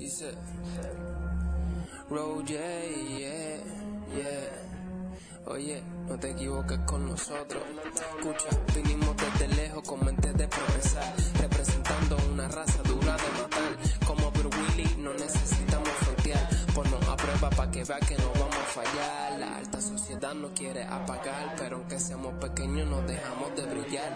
Dice, Roger, yeah, yeah. Oye, no te equivoques con nosotros. Escucha, vinimos desde lejos con mente de progresar, representando una raza dura de matar. Como Bruce Willis, no necesitamos. Ponnos a prueba para que vea que no vamos a fallar. La alta sociedad nos quiere apagar, pero aunque seamos pequeños, nos dejamos de brillar.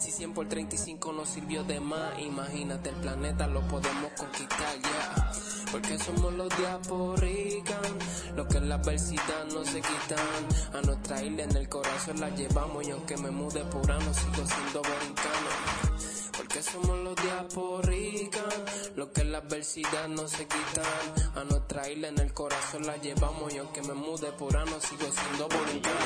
Si 100 por 35 nos sirvió de más, imagínate el planeta, lo podemos conquistar, ya. Porque somos los diaporican, los que en la adversidad no se quitan. A nuestra isla en el corazón la llevamos y aunque me mude por ano sigo siendo borincano. Somos los diaporican, los que en la adversidad no se quitan. A nuestra isla en el corazón la llevamos y aunque me mude por ano sigo siendo borincano.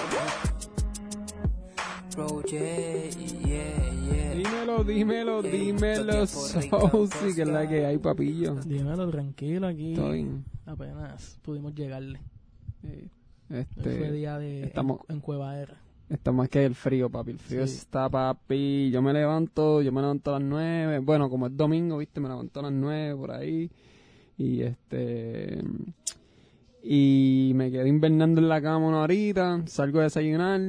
Bro, yeah, yeah, yeah. Dímelo, dímelo, dímelo, Saucy, que es la que hay, papillo. Dímelo tranquilo aquí. Estoy, Apenas pudimos llegarle. eh, Fue este, día de estamos- en, en Cuevadera. estamos que el frío, papi. El frío Sí. está, papi. Yo me levanto, yo me levanto a las nueve. Bueno, como es domingo, viste, me levanto a las nueve por ahí. Y este. Y me quedé invernando en la cama una horita. Salgo a desayunar.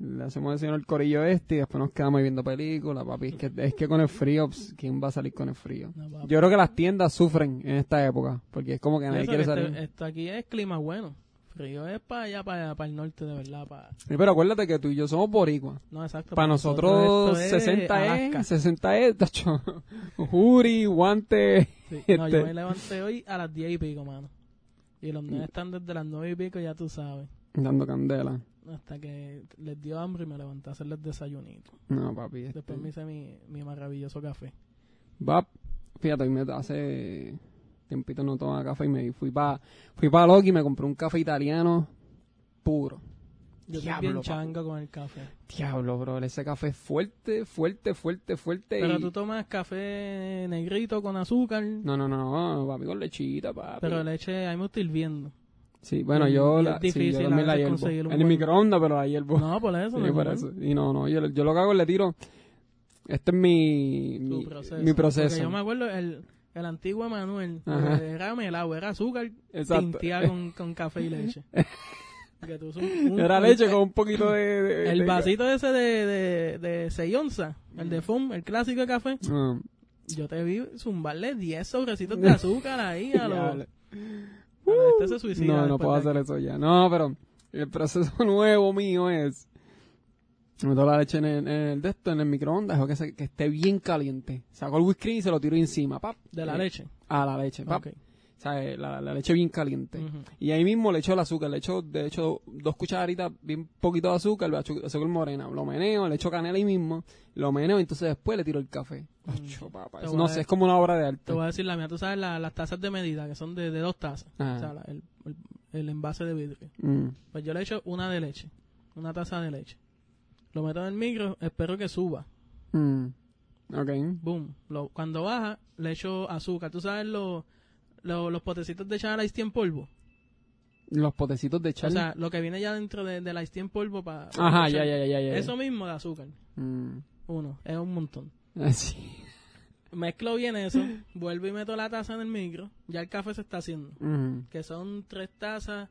Le hacemos desayunar el corillo este. Y después nos quedamos ahí viendo películas, papi. Es que, es que con el frío, pues, ¿quién va a salir con el frío? No. Yo creo que las tiendas sufren en esta época. Porque es como que nadie Eso, quiere este- salir. esto aquí es clima bueno. Frío es para allá, para, para el norte, de verdad. Para... Sí, Pero acuérdate que tú y yo somos boricuas. No, exacto. Para nosotros, es 60 Alaska. es, 60 es, tacho. Juri, guante. Sí, No, yo este. me levanté hoy a las 10 y pico, mano. Y los nenes están desde las 9 y pico, ya tú sabes. Dando candela. Hasta que les dio hambre y me levanté a hacerles desayunito. No, papi. este. Después me hice mi, mi maravilloso café. Va, fíjate, me hace tiempito no tomaba café y me fui para fui pa Loki y me compré un café italiano puro. Yo estoy Diablo, bien changa con el café. Diablo, bro, ese café es fuerte, fuerte, fuerte, fuerte. Pero y- tú tomas café negrito con azúcar. No, no, no, no, papi, con lechita, papi. Pero leche, a mí me gusta hirviendo. Sí, bueno, y- yo, la, difícil sí, yo también la hiervo. En el microondas, pero la hiervo. No, por eso. Sí, por eso. Y no, no, yo, yo lo que hago es le tiro. Este es mi, mi proceso. mi proceso. Yo me acuerdo, el, el antiguo Manuel era melado, era azúcar tinteado con, con café y leche. Que tú usas un- un- Era un- leche con un poquito de. de- El de- vasito ese de, de, de 6 onzas, el de FUM, el clásico de café. Ah, Yo te vi zumbarle 10 sobrecitos de azúcar ahí a los... Este se suicida. no, no puedo hacer eso ya. No, pero el proceso nuevo mío es. Meto la leche en el, en el de esto, en el microondas, dejo que, se- que esté bien caliente. Saco el whisky y se lo tiro encima, pap. De la Eh, leche. A la leche, pap. Ok. O sea, eh, la, la leche bien caliente. Y ahí mismo le echo el azúcar, le echo, de hecho, dos cucharitas, bien poquito de azúcar, azúcar morena, lo meneo, le echo canela ahí mismo, lo meneo y entonces después le tiro el café. Papá, Te eso voy no sé, es como una obra de Te arte. voy a decir la mía. Tú sabes la- las tazas de medida, que son de, de dos tazas. Ajá. O sea, la- el, el, el envase de vidrio. Mm, Pues yo le echo una de leche. Una taza de leche. Lo meto en el micro, espero que suba. mm, ok. Boom. Lo- cuando baja, le echo azúcar. ¿Tú sabes los los los potecitos de Chana Ice Tea en polvo? Los potecitos de O chal. sea, lo que viene ya dentro de, de la Ice Tea en polvo para... Ajá, ya, ya, ya, ya, ya. Eso mismo de azúcar. Mm, Uno, es un montón. así. Mezclo bien eso, vuelvo y meto la taza en el micro. Ya el café se está haciendo. Mm, Que son tres tazas.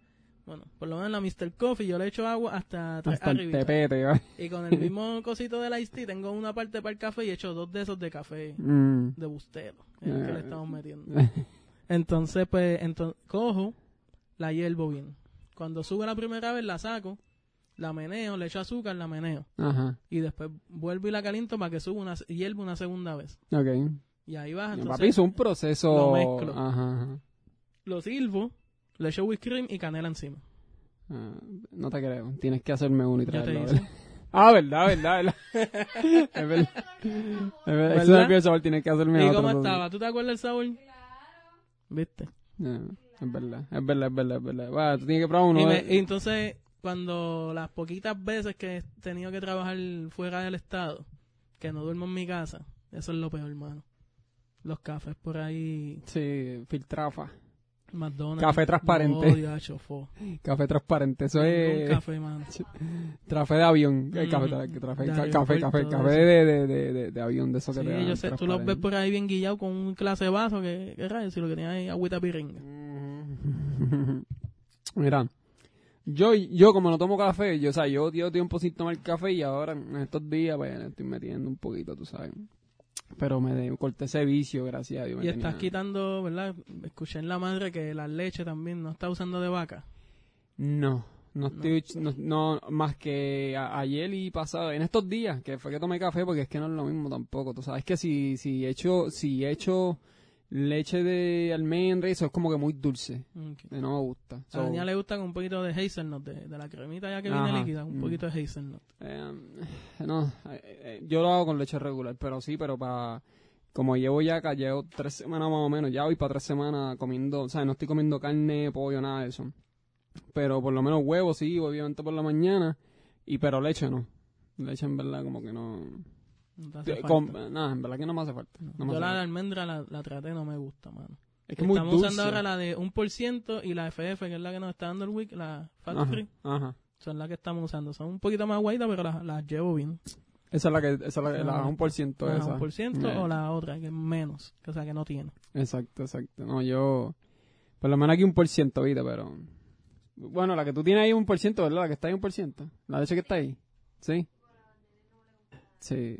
Bueno, por lo menos la Mr. Coffee yo le echo agua hasta tres hasta el. Y con el mismo cosito del Ice Tea tengo una parte para el café y echo dos de esos de café Mm, de bustero. Es el que le Eh. estamos metiendo. Entonces, pues, entonces, cojo, la hiervo bien. Cuando sube la primera vez, la saco, la meneo, le echo azúcar, la meneo. Ajá, Y después vuelvo y la caliento para que suba una, hierva una segunda vez. ok. Y ahí baja. Papi, Entonces, hizo un proceso. lo mezclo. Ajá, ajá. lo sirvo, le echo whipped cream y canela encima. Ah, no te creo. Tienes que hacerme uno y te traerlo. hice. ¿verdad? Ah, verdad, verdad, verdad. es verdad. Es verdad. Eso es el sabor, tienes que hacerme ¿Y otro. cómo entonces. estaba? ¿Tú te acuerdas del sabor? ¿Viste? No, es verdad, es verdad, es verdad, es verdad. Va, tú tienes que probar uno. Y, me- de- y entonces, cuando las poquitas veces que he tenido que trabajar fuera del estado, que no duermo en mi casa, eso es lo peor, hermano. Los cafés por ahí. Sí, filtrafa. McDonald's. Café transparente. No, diacho. Café transparente, eso es café, mano. café de avión. Eh, Mm, café, café, de ca- café, café, café de, de, de, de, avión, de eso que Sí, te dan yo sé, tú los ves por ahí bien guillados con un clase de vaso que, que rayos, si lo que tiene ahí es agüita piringa. Mira, yo, yo como no tomo café, yo, o sea, yo llevo tiempo sin tomar café y ahora en estos días, pues, estoy metiendo un poquito, tú sabes. Pero me de- corté ese vicio, gracias a Dios. me Y estás quitando, ¿verdad? Escuché en la madre que la leche también no está usando de vaca. No, no estoy, no, no, más que a- ayer y pasado, en estos días, que fue que tomé café, porque es que no es lo mismo tampoco, tú sabes que si, si echo, si echo leche de almendra, eso es como que muy dulce, Ok. y no me gusta. A So, Daniela le gusta con un poquito de hazelnut, de, de la cremita ya que Ajá, viene líquida, un mm. poquito de hazelnut. eh, no, eh, eh, yo lo hago con leche regular, pero sí, pero para, como llevo ya acá, llevo tres semanas más o menos, ya voy para tres semanas comiendo, o sea, no estoy comiendo carne, pollo, nada de eso. Pero por lo menos huevos sí, obviamente por la mañana, y pero leche no. Leche en verdad como que no... No te hace falta. con- nada, en verdad que no me hace falta. No. No me Yo hace la de falta. almendra la, la traté, no me gusta, mano. Es que es muy Estamos dulce. usando ahora la de 1% y la FF, que es la que nos está dando el week, la Fat Ajá, Free. ajá. Son las que estamos usando. Son un poquito más guaitas, pero las, las llevo bien. Esa es la que, esa es la, que- la Ajá. 1% Ajá, esa. 1% Eh, o la otra, que es menos, que, o sea, que no tiene. Exacto, exacto. No, yo... Por lo menos aquí un por ciento, ¿viste? Pero... Bueno, la que tú tienes ahí un por ciento, ¿verdad? La que está ahí un por ciento. La leche que está ahí. ¿Sí? Sí.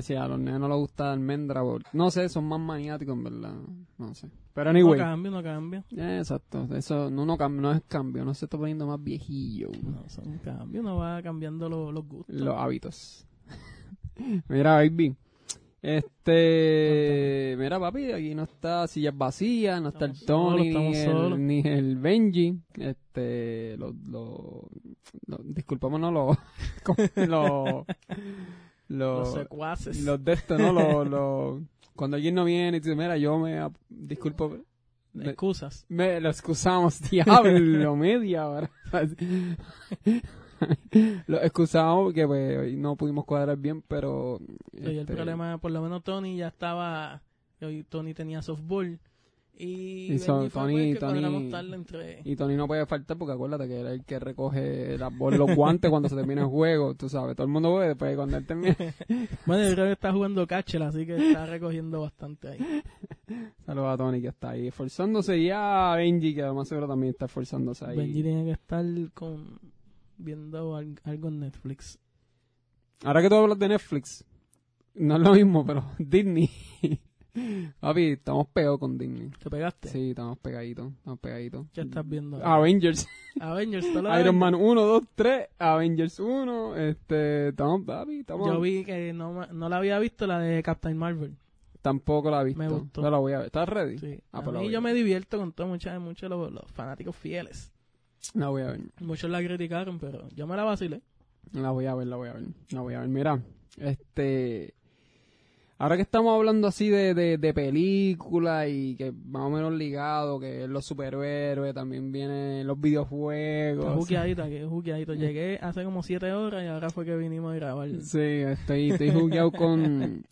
Sí, a los nenes no les gusta almendra. No sé, son más maniáticos, en verdad. No sé. Pero anyway. No cambia, no cambia. Exacto. Eso no, no, cam- no es cambio. No se está poniendo más viejillo. No, son cambios, uno va cambiando lo- los gustos. Los hábitos. mira, baby. Este. Mira, papi, aquí no está sillas vacías, no está el Tony, solos, ni, el, ni el Benji. Este. Los. Lo, lo- disculpámonos, los. Los. Los Los. secuaces. Los de esto, ¿no? Los. los- cuando alguien no viene y dice, mira, yo me. Disculpo. me- Excusas. me lo excusamos, diablo, media hora. lo excusamos porque pues, hoy no pudimos cuadrar bien, pero... Y el este, problema, por lo menos Tony ya estaba. Hoy Tony tenía softball. Y, Y son- Tony- pues, Tony- entre. Y Tony no puede faltar porque acuérdate que es el que recoge las los guantes cuando se termina el juego, tú sabes. Todo el mundo ve después cuando él termina. Bueno, yo creo que está jugando catcher, así que está recogiendo bastante ahí. Saludos a Tony que está ahí esforzándose y a Benji que además seguro también está esforzándose ahí. Benji tiene que estar con viendo al- algo en Netflix. Ahora que tú hablas de Netflix, no es lo mismo, pero Disney. Papi, estamos pegados con Disney. ¿Te pegaste? Sí, estamos pegaditos, estamos pegaditos. ¿Qué estás viendo? Avengers, Avengers, ¿tú lo Iron? Man 1, 2, 3, Avengers 1, este, estamos, papi, estamos... Yo vi que no, no la había visto, la de Captain Marvel. Tampoco la he visto. Me gustó. No la voy a ver. ¿Estás ready? Sí. Ah, a pues mí yo me divierto con todo, muchos muchos los, los fanáticos fieles. La voy a ver. Muchos la criticaron, pero yo me la vacilé. La voy a ver, la voy a ver. La voy a ver. Mira, este... Ahora que estamos hablando así de, de, de películas y que más o menos ligado, que los superhéroes, también vienen los Está videojuegos. juqueadita, que juqueadito. Llegué hace como siete horas y ahora fue que vinimos a grabar. Sí, estoy, estoy jugueado con,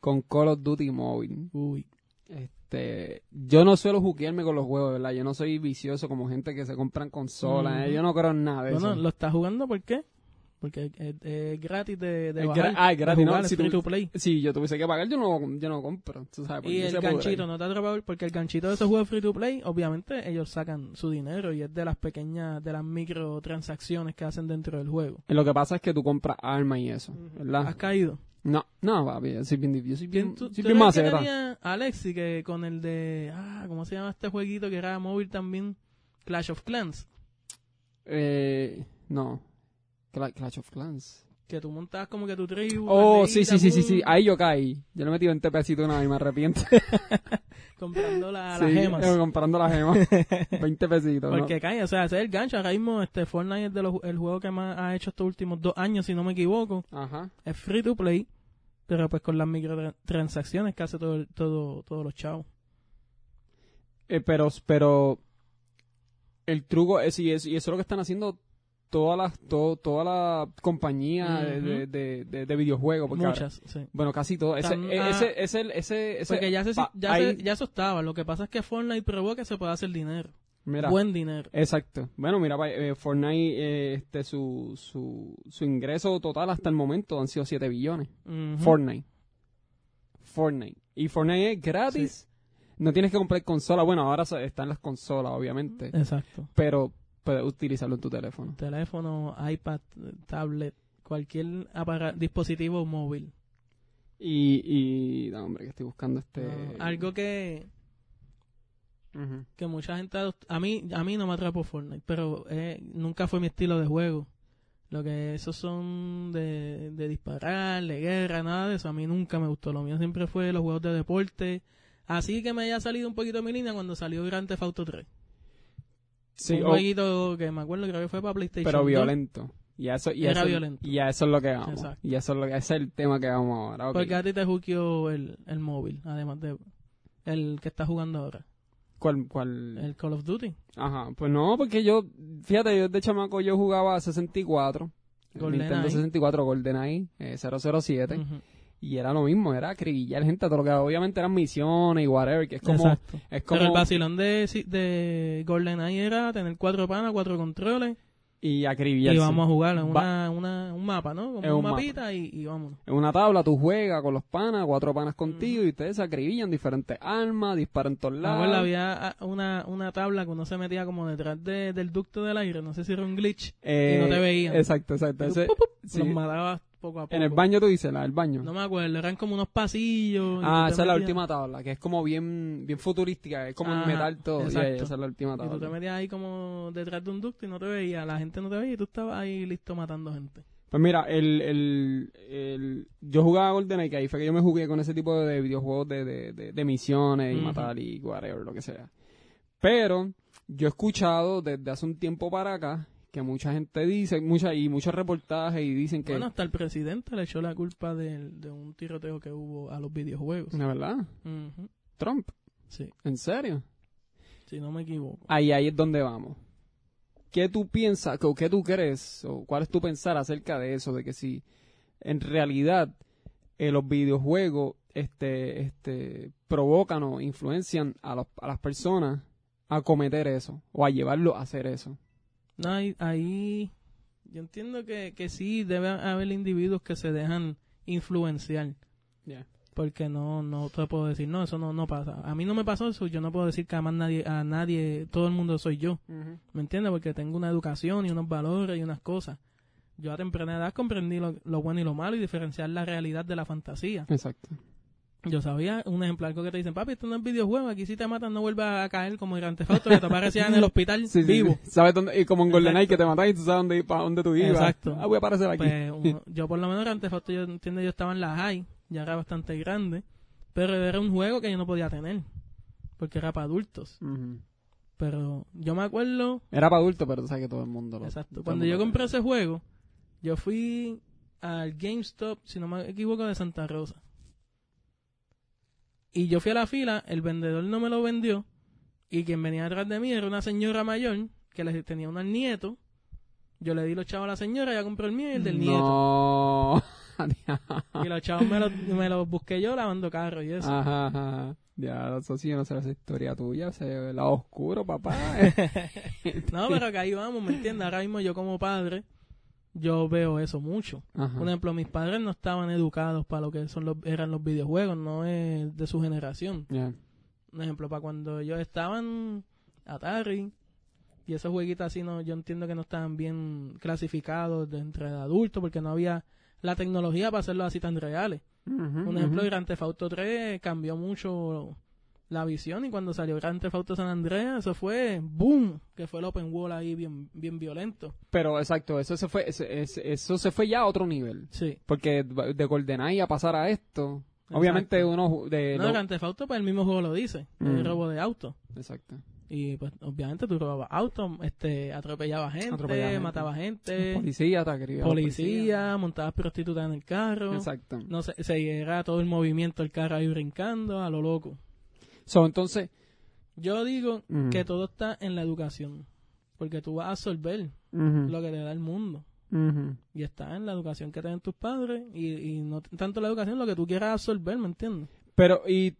con Call of Duty Mobile. Uy. Este, yo no suelo juguearme con los juegos, ¿verdad? Yo no soy vicioso como gente que se compran consolas. ¿eh? Yo no creo en nada de Bueno, eso. ¿lo estás jugando por qué? Porque es, es gratis de, de Es bajar, gra- ah, es gratis, ¿no? jugar, Si free to play. Si yo tuviese que pagar, yo no, yo no compro. Tú sabes, porque Y el ganchito, ¿no te ha atrapado? Porque el ganchito de esos juegos free to play, obviamente ellos sacan su dinero y es de las pequeñas, de las microtransacciones que hacen dentro del juego. Lo que pasa es que tú compras armas y eso, ¿verdad? ¿Has caído? No, no, papi, yo soy bien difícil. Soy bien, ¿Quién tú, soy tú bien el que tenía Alexi que con el de, ah, ¿cómo se llama este jueguito que era móvil también? Clash of Clans. Eh, no. Cla- Clash of Clans. Que tú montabas como que tu tribu. Oh, sí, sí, sí, sí, sí. Ahí yo caí. Yo le metí 20 pesitos una vez y me arrepiento. Comprando la- Sí, las gemas. eh, comprando las gemas. 20 pesitos, ¿no? Porque cae, o sea, ese es el gancho. Ahora mismo este Fortnite es de los, el juego que más ha hecho estos últimos dos años, si no me equivoco. Ajá. Es free to play, pero pues con las microtransacciones que hace todo, todo, todos los chavos. Eh, pero, pero el truco es, y, es, y eso es lo que están haciendo todas las to- toda la compañía de- de, de, de- de videojuegos. porque ahora- Muchas, sí. bueno, casi todas. Ese, e- ah, ese, ese, ese, ese- Porque ya, se, pa- ya, ahí- se- ya eso estaba. Lo que pasa es que Fortnite probó que se puede hacer dinero. mira, Buen dinero. Exacto. Bueno, mira, eh, Fortnite, eh, este, su, su, su ingreso total hasta el momento han sido 7 billones. Fortnite. Fortnite. Y Fortnite es gratis. No tienes que comprar consola. Bueno, ahora están las consolas, obviamente. Exacto. Pero puedes utilizarlo en tu teléfono. Teléfono, iPad, tablet, cualquier dispositivo móvil. Y, y, no, hombre, que estoy buscando este... No, algo que, que mucha gente a mí a mí no me atrapó Fortnite pero eh, nunca fue mi estilo de juego. Lo que esos son de, de disparar de guerra nada de eso. A mí nunca me gustó. Lo mío siempre fue los juegos de deporte. Así que me haya salido un poquito de mi línea cuando salió Grand Theft Auto 3 Sí, un o- jueguito que me acuerdo creo que fue para PlayStation pero 2. violento. Y eso, y Era eso- violento. Y a eso es lo que vamos. Exacto. Y eso es lo que ese es el tema que vamos ahora. ok. porque a ti te juqueó el, el móvil además de el que está jugando ahora ¿Cuál, cuál? el Call of Duty Ajá, pues no, porque yo, fíjate, yo de chamaco yo jugaba a 64. el GoldenEye. Nintendo 64 GoldenEye eh, 007 Ujú. Y era lo mismo, era acribillar gente a todo lo que obviamente eran misiones y whatever, que es como Exacto. es como Pero el vacilón de, si- de GoldenEye era tener cuatro panas, cuatro controles y acribillar. y vamos a jugar en una, una, un mapa, ¿no? Como Es un, un mapa. mapita y, y vámonos. En una tabla tú juegas con los panas, cuatro panas contigo y ustedes se acribillan diferentes armas, disparan todos lados. acuerdo, había ah, una, una tabla que uno se metía como detrás de- del ducto del aire, no sé si era un glitch, Eh, y no te veían. Exacto, exacto. Ese- ¡pup, pup! sí. los matabas poco a poco. en el baño tú dices, la del baño. No me acuerdo, eran como unos pasillos. ah, esa es la última tabla, que es como bien bien futurística, es como Ajá, metal todo. exacto. Yeah, esa es la última Y tú te tabla. metías ahí como detrás de un ducto y no te veía, la gente no te veía y tú estabas ahí listo matando gente. Pues mira, el, el, el, yo jugaba GoldenEye, que ahí fue que yo me jugué con ese tipo de videojuegos de, de, de, de misiones y matar y whatever, lo que sea. Pero yo he escuchado desde hace un tiempo para acá que mucha gente dice, mucha, y muchos reportajes y dicen que... Bueno, hasta el presidente le echó la culpa del- de, un tiroteo que hubo a los videojuegos. ¿De verdad? Trump, Sí, ¿en serio? si no me equivoco. Ahí, ahí es donde vamos. ¿Qué tú piensas, o qué tú crees, o cuál es tu pensar acerca de eso, de que si en realidad eh, los videojuegos este, este, provocan o influencian a, los- a las personas a cometer eso, o a llevarlo a hacer eso? No, ahí, ahí yo entiendo que, que sí debe haber individuos que se dejan influenciar. Porque no, no te puedo decir, no, eso no, no pasa. A mí no me pasó eso, yo no puedo decir que a más nadie, a nadie, todo el mundo soy yo. ¿Me entiendes? Porque tengo una educación y unos valores y unas cosas. Yo a temprana edad comprendí lo, lo bueno y lo malo y diferenciar la realidad de la fantasía. Exacto. Yo sabía, un ejemplo, algo que te dicen, papi, esto no es videojuego, aquí si te matan no vuelvas a caer como Grand Theft Auto, que te aparecía en el hospital Sí, vivo. sí. ¿Sabes dónde? Y como en GoldenEye que te matas y tú sabes dónde, para dónde tú ibas. Exacto. Ah, voy a aparecer aquí. Pues, yo por lo menos Grand Theft Auto, yo entiendo, yo estaba en la high, ya era bastante grande, pero era un juego que yo no podía tener, porque era para adultos. Pero yo me acuerdo, Era para adultos, pero tú sabes que todo el mundo lo... exacto, el cuando yo compré ese juego, yo fui al GameStop, si no me equivoco, de Santa Rosa. Y yo fui a la fila, el vendedor no me lo vendió, y quien venía detrás de mí era una señora mayor que le tenía un nieto. Yo le di los chavos a la señora, ella compró el mío y el del nieto. No. Y los chavos me los, me los busqué yo lavando carros y eso. Ajá, ajá. Ya, eso sí, yo no sé esa historia tuya, se lado oscuro, papá. No, pero que ahí vamos, ¿me entiendes? Ahora mismo yo como padre, yo veo eso mucho. Ajá. Por ejemplo, mis padres no estaban educados para lo que son los, eran los videojuegos, no es de su generación. Ya. Un ejemplo, para cuando ellos estaban Atari y esos jueguitos así, no, yo entiendo que no estaban bien clasificados de entre adultos porque no había la tecnología para hacerlos así tan reales. Un ejemplo, Grand Theft Auto 3 cambió mucho la visión y cuando salió Grand Theft Auto San Andreas, eso fue boom, que fue el open world ahí bien, bien violento. Pero exacto, eso se fue, ese- ese- eso se fue ya a otro nivel. Sí. Porque de GoldenEye a pasar a esto, obviamente uno de No, lo- Grand Theft Auto, pues el mismo juego lo dice, el Mm. robo de auto. Exacto. Y pues obviamente tú robabas autos, este, atropellabas gente, Atropellaba gente. matabas gente, Policía, te quería policía, montabas prostitutas en el carro. Exacto. No sé, se era todo el movimiento del carro ahí brincando a lo loco. So, entonces, Yo digo que todo está en la educación. Porque tú vas a absorber lo que te da el mundo. Y está en la educación que tienen tus padres y, no tanto la educación, lo que tú quieras absorber, ¿me entiendes? Pero, y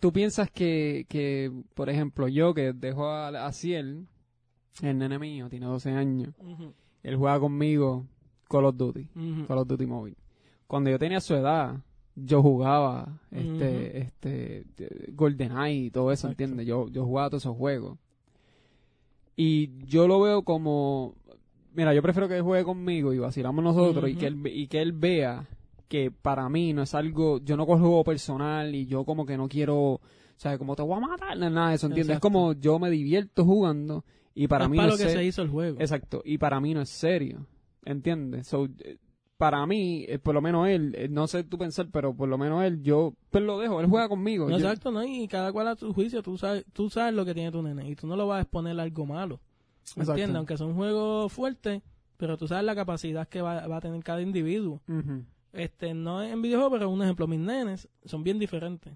tú piensas que, que por ejemplo, yo que dejo a, a Ciel, el nene mío, tiene 12 años, él juega conmigo Call of Duty, Call of Duty Mobile. Cuando yo tenía su edad, yo jugaba este, este, GoldenEye y todo eso, ¿entiendes? Yo, yo jugaba todos esos juegos. Y yo lo veo como, mira, yo prefiero que juegue conmigo y vacilamos nosotros y, que él, y que él vea que para mí no es algo, yo no cojo juego personal y yo como que no quiero, o sea, como te voy a matar, nada de eso, ¿entiendes? Es como yo me divierto jugando y para mí no es lo que se hizo el juego. Exacto, y para mí no es serio, ¿entiendes? So, eh, para mí, eh, por lo menos él, eh, no sé tú pensar, pero por lo menos él, yo pues lo dejo, él juega conmigo. exacto, ¿no? Y cada cual a tu juicio, tú sabes, tú sabes lo que tiene tu nene y tú no lo vas a exponer a algo malo. ¿Entiendes? Aunque sea un juego fuerte, pero tú sabes la capacidad que va, a tener cada individuo. Este, no en videojuegos, pero un ejemplo, mis nenes son bien diferentes.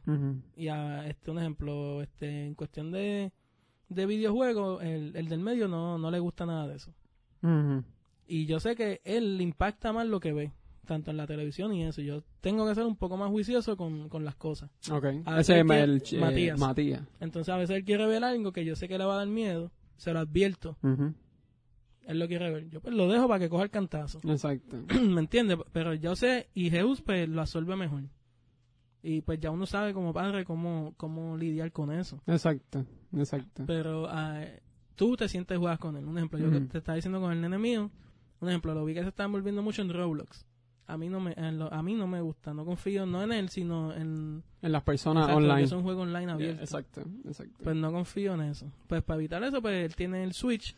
Y a, este, un ejemplo, este, en cuestión de, de videojuegos, el, el del medio no, no le gusta nada de eso. Y yo sé que él le impacta más lo que ve, tanto en la televisión y eso. Yo tengo que ser un poco más juicioso con, las cosas. Ok. Ese es el, eh, Matías. Entonces a veces él quiere ver algo que yo sé que le va a dar miedo, se lo advierto. Él lo quiere ver. Yo pues lo dejo para que coja el cantazo. Exacto. ¿Me entiendes? Pero yo sé, y Zeus pues lo absorbe mejor. Y pues ya uno sabe como padre cómo, cómo lidiar con eso. Exacto, exacto. Pero uh, tú te sientes jugar con él. Un ejemplo, yo que te estaba diciendo con el nene mío, un ejemplo, lo vi que se está envolviendo mucho en Roblox. A mí no me a mí no me gusta, no confío no en él, sino en en las personas online. es un juego online abierto. exacto, exacto. Pues no confío en eso. Pues para evitar eso, pues él tiene el Switch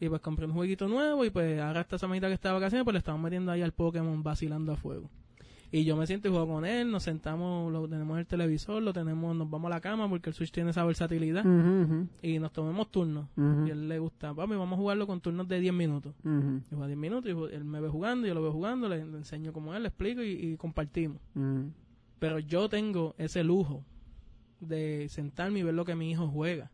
y pues compré un jueguito nuevo y pues ahora esta semanita que está de vacaciones, pues le estamos metiendo ahí al Pokémon vacilando a fuego. Y yo me siento y juego con él, nos sentamos, lo tenemos en el televisor, lo tenemos, nos vamos a la cama porque el Switch tiene esa versatilidad. Y nos tomemos turnos. Y él le gusta, papi, vamos a jugarlo con turnos de 10 minutos. Y juega 10 minutos y él me ve jugando, yo lo veo jugando, le, enseño como él, le explico y, compartimos. Pero yo tengo ese lujo de sentarme y ver lo que mi hijo juega.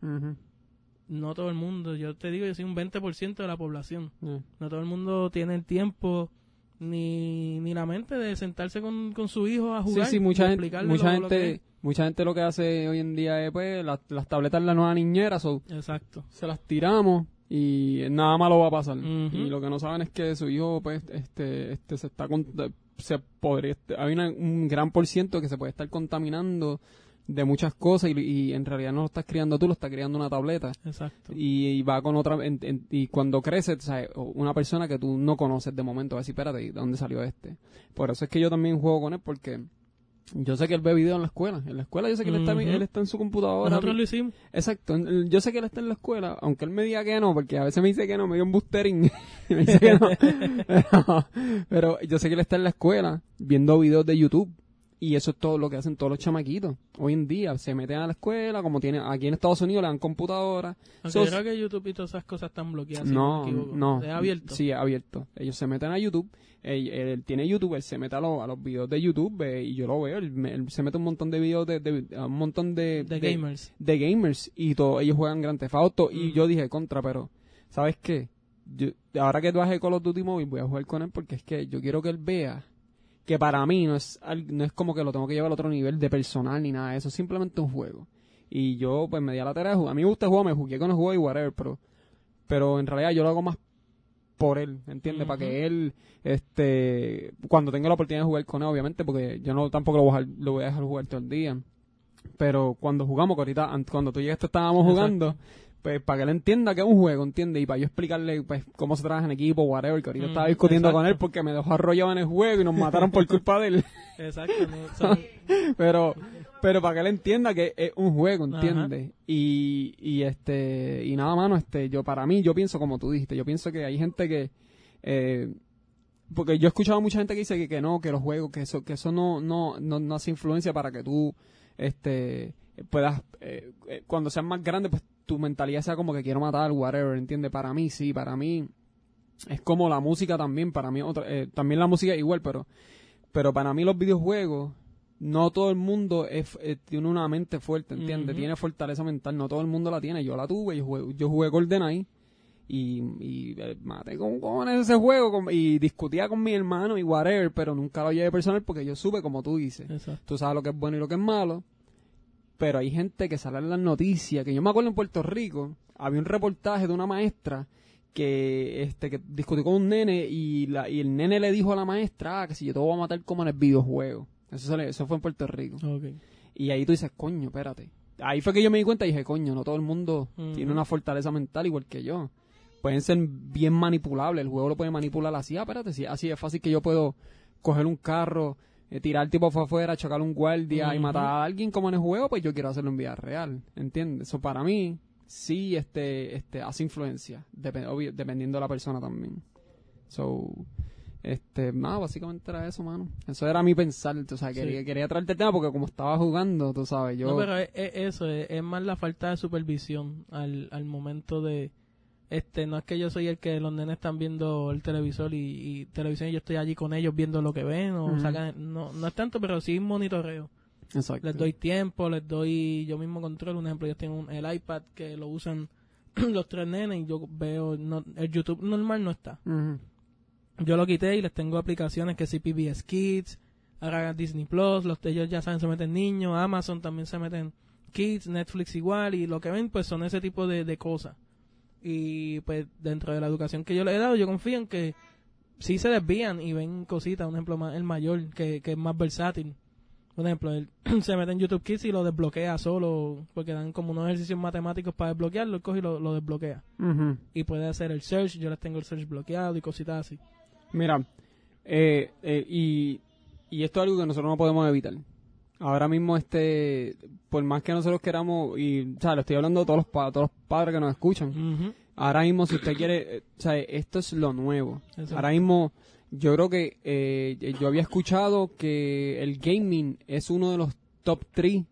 No todo el mundo, yo te digo, yo soy un 20% de la población. No todo el mundo tiene el tiempo ni, ni la mente de sentarse con, su hijo a jugar. Sí, sí, mucha gente, mucha gente, mucha gente lo que hace hoy en día es pues las, tabletas la nueva niñera, Exacto. Se las tiramos y nada malo va a pasar. Y lo que no saben es que su hijo pues este este se está se podría hay un gran por ciento que se puede estar contaminando de muchas cosas y, en realidad no lo estás criando tú, lo está criando una tableta. Exacto. Y, va con otra, y cuando crece, una persona que tú no conoces de momento a decir, espérate, ¿de dónde salió este? Por eso es que yo también juego con él porque yo sé que él ve video en la escuela. En la escuela yo sé que él, está, él está en su computadora. Nosotros lo hicimos. Exacto. Yo sé que él está en la escuela, aunque él me diga que no, porque a veces me dice que no, me dio un boostering. me dice que no. pero, pero yo sé que él está en la escuela viendo videos de YouTube y eso es todo lo que hacen todos los chamaquitos. Hoy en día se meten a la escuela, como tienen aquí en Estados Unidos le dan computadoras. Aunque creo que YouTube y todas esas cosas están bloqueadas. No, no. ¿Es abierto? Sí, es abierto. Ellos se meten a YouTube. Él, tiene YouTube, él se mete a, los videos de YouTube y yo lo veo. Él, se mete un montón de videos de, un montón de, de, gamers. De gamers y todo. Ellos juegan Grand Theft Auto y yo dije contra, pero ¿sabes qué? Yo, ahora que tú haces Call of Duty Mobile voy a jugar con él porque es que yo quiero que él vea que para mí no es, no es como que lo tengo que llevar a otro nivel de personal ni nada de eso, es simplemente un juego. Y yo pues me di a la tarea de jugar. A mí me gusta jugar, me jugué con el juego y whatever, pero, pero en realidad yo lo hago más por él, ¿entiendes? Para que él, este, cuando tenga la oportunidad de jugar con él, obviamente, porque yo no tampoco lo voy a, lo voy a dejar jugar todo el día. Pero cuando jugamos, que ahorita, cuando tú llegaste estábamos jugando, pues para que él entienda que es un juego, ¿entiendes? Y para yo explicarle pues cómo se trabaja en equipo, whatever, que ahorita mm, estaba discutiendo con él porque me dejó arrollado en el juego y nos mataron por culpa de él. Exacto. pero pero para que él entienda que es un juego, ¿entiendes? Y, y este y nada más, este yo para mí yo pienso como tú dijiste, yo pienso que hay gente que eh, porque yo he escuchado a mucha gente que dice que, que no, que los juegos, que eso que eso no no no, no hace influencia para que tú este puedas eh, eh, cuando seas más grande pues tu mentalidad sea como que quiero matar, whatever, ¿entiendes? Para mí, sí, para mí es como la música también, para mí otra, eh, también la música es igual, pero, pero para mí los videojuegos, no todo el mundo es, eh, tiene una mente fuerte, ¿entiendes? Tiene fortaleza mental, no todo el mundo la tiene, yo la tuve, yo jugué, yo jugué GoldenEye y, y eh, maté con cojones ese juego y discutía con mi hermano y whatever, pero nunca lo llevé personal porque yo supe como tú dices. Tú sabes lo que es bueno y lo que es malo. Pero hay gente que sale en las noticias, que yo me acuerdo en Puerto Rico, había un reportaje de una maestra que este que discutió con un nene y, la, y el nene le dijo a la maestra ah, que si yo te voy a matar como en el videojuego. Eso, eso fue en Puerto Rico. Y ahí tú dices, coño, espérate. Ahí fue que yo me di cuenta y dije, coño, no todo el mundo tiene una fortaleza mental igual que yo pueden ser bien manipulables. El juego lo puede manipular así. Ah, espérate, si así es fácil que yo puedo coger un carro, tirar el tipo afuera, chocar un guardia y matar a alguien como en el juego, pues yo quiero hacerlo en vida real. ¿Entiendes? Eso para mí sí este, este, hace influencia, dependiendo de la persona también. So, este, nada, básicamente era eso, mano. Eso era mi pensar, o sea, quería, quería traerte el tema porque como estaba jugando, tú sabes, yo... No, pero es, eso, es, más la falta de supervisión al, al momento de, este, no es que yo soy el que los nenes están viendo el televisor y, televisión y yo estoy allí con ellos viendo lo que ven o sacan, no, no es tanto, pero sí monitoreo. Exacto. Les doy tiempo, les doy yo mismo control. Un ejemplo, yo tengo el iPad que lo usan los tres nenes y yo veo, no, el YouTube normal no está. Yo lo quité y les tengo aplicaciones que si PBS Kids, ahora Disney Plus, los ellos ya saben, se meten niños, Amazon también se meten Kids, Netflix igual y lo que ven pues son ese tipo de, de cosas. Y pues dentro de la educación que yo le he dado, yo confío en que sí se desvían y ven cositas. Un ejemplo, el mayor, que, que es más versátil. Por ejemplo, él se mete en YouTube Kids y lo desbloquea solo, porque dan como unos ejercicios matemáticos para desbloquearlo, él coge y lo, desbloquea. Y puede hacer el search, yo les tengo el search bloqueado y cositas así. Mira, eh, eh, y, y esto es algo que nosotros no podemos evitar. Ahora mismo, este, por más que nosotros queramos, y, o sea, lo estoy hablando de todos los, todos los padres que nos escuchan. Ahora mismo, si usted quiere, eh, o sea, esto es lo nuevo. Ahora mismo, yo creo que eh, yo había escuchado que el gaming es uno de los top 3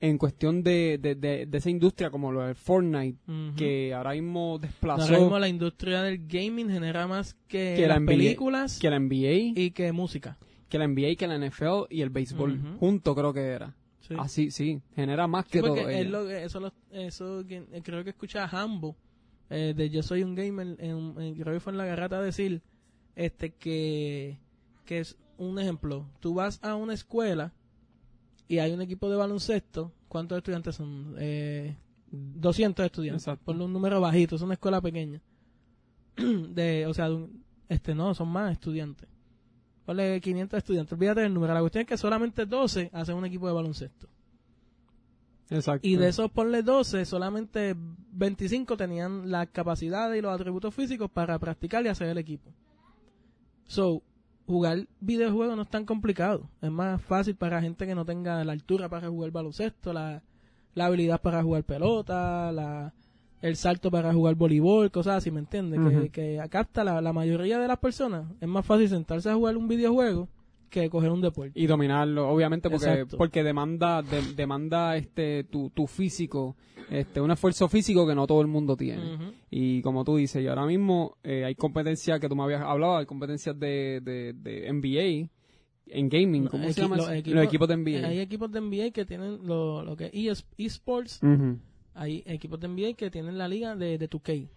en cuestión de, de, esa industria como lo del Fortnite, que ahora mismo desplazó... Ahora mismo la industria del gaming genera más que, las películas... Que la NBA. Y que música que la NBA, que la NFL y el béisbol junto creo que era. Así, sí, genera más que todo. eso, eso eh, creo que escucha a Hambo eh, de Yo Soy un Gamer, en, creo que fue en la garrata decir este que, que es un ejemplo. Tú vas a una escuela y hay un equipo de baloncesto. ¿Cuántos estudiantes son? Eh, 200 estudiantes. Por un número bajito, es una escuela pequeña. de, o sea, este no, son más estudiantes ponle 500 estudiantes, olvídate del número. La cuestión es que solamente 12 hacen un equipo de baloncesto. Exacto. Y de esos ponle 12, solamente 25 tenían la capacidad y los atributos físicos para practicar y hacer el equipo. So, jugar videojuegos no es tan complicado. Es más fácil para gente que no tenga la altura para jugar baloncesto, la, la habilidad para jugar pelota, la, el salto para jugar voleibol, cosas así, ¿me entiendes? que, que, acá está la, la, mayoría de las personas. Es más fácil sentarse a jugar un videojuego que coger un deporte. Y dominarlo, obviamente, porque, porque demanda, demanda este tu, tu físico, este un esfuerzo físico que no todo el mundo tiene. Y como tú dices, y ahora mismo eh, hay competencias que tú me habías hablado, hay competencias de, de, de NBA en gaming, ¿cómo se llama? Los equipos, de NBA. Hay equipos de NBA que tienen lo, lo que es eSports hay equipos de NBA que tienen la liga de, de 2K.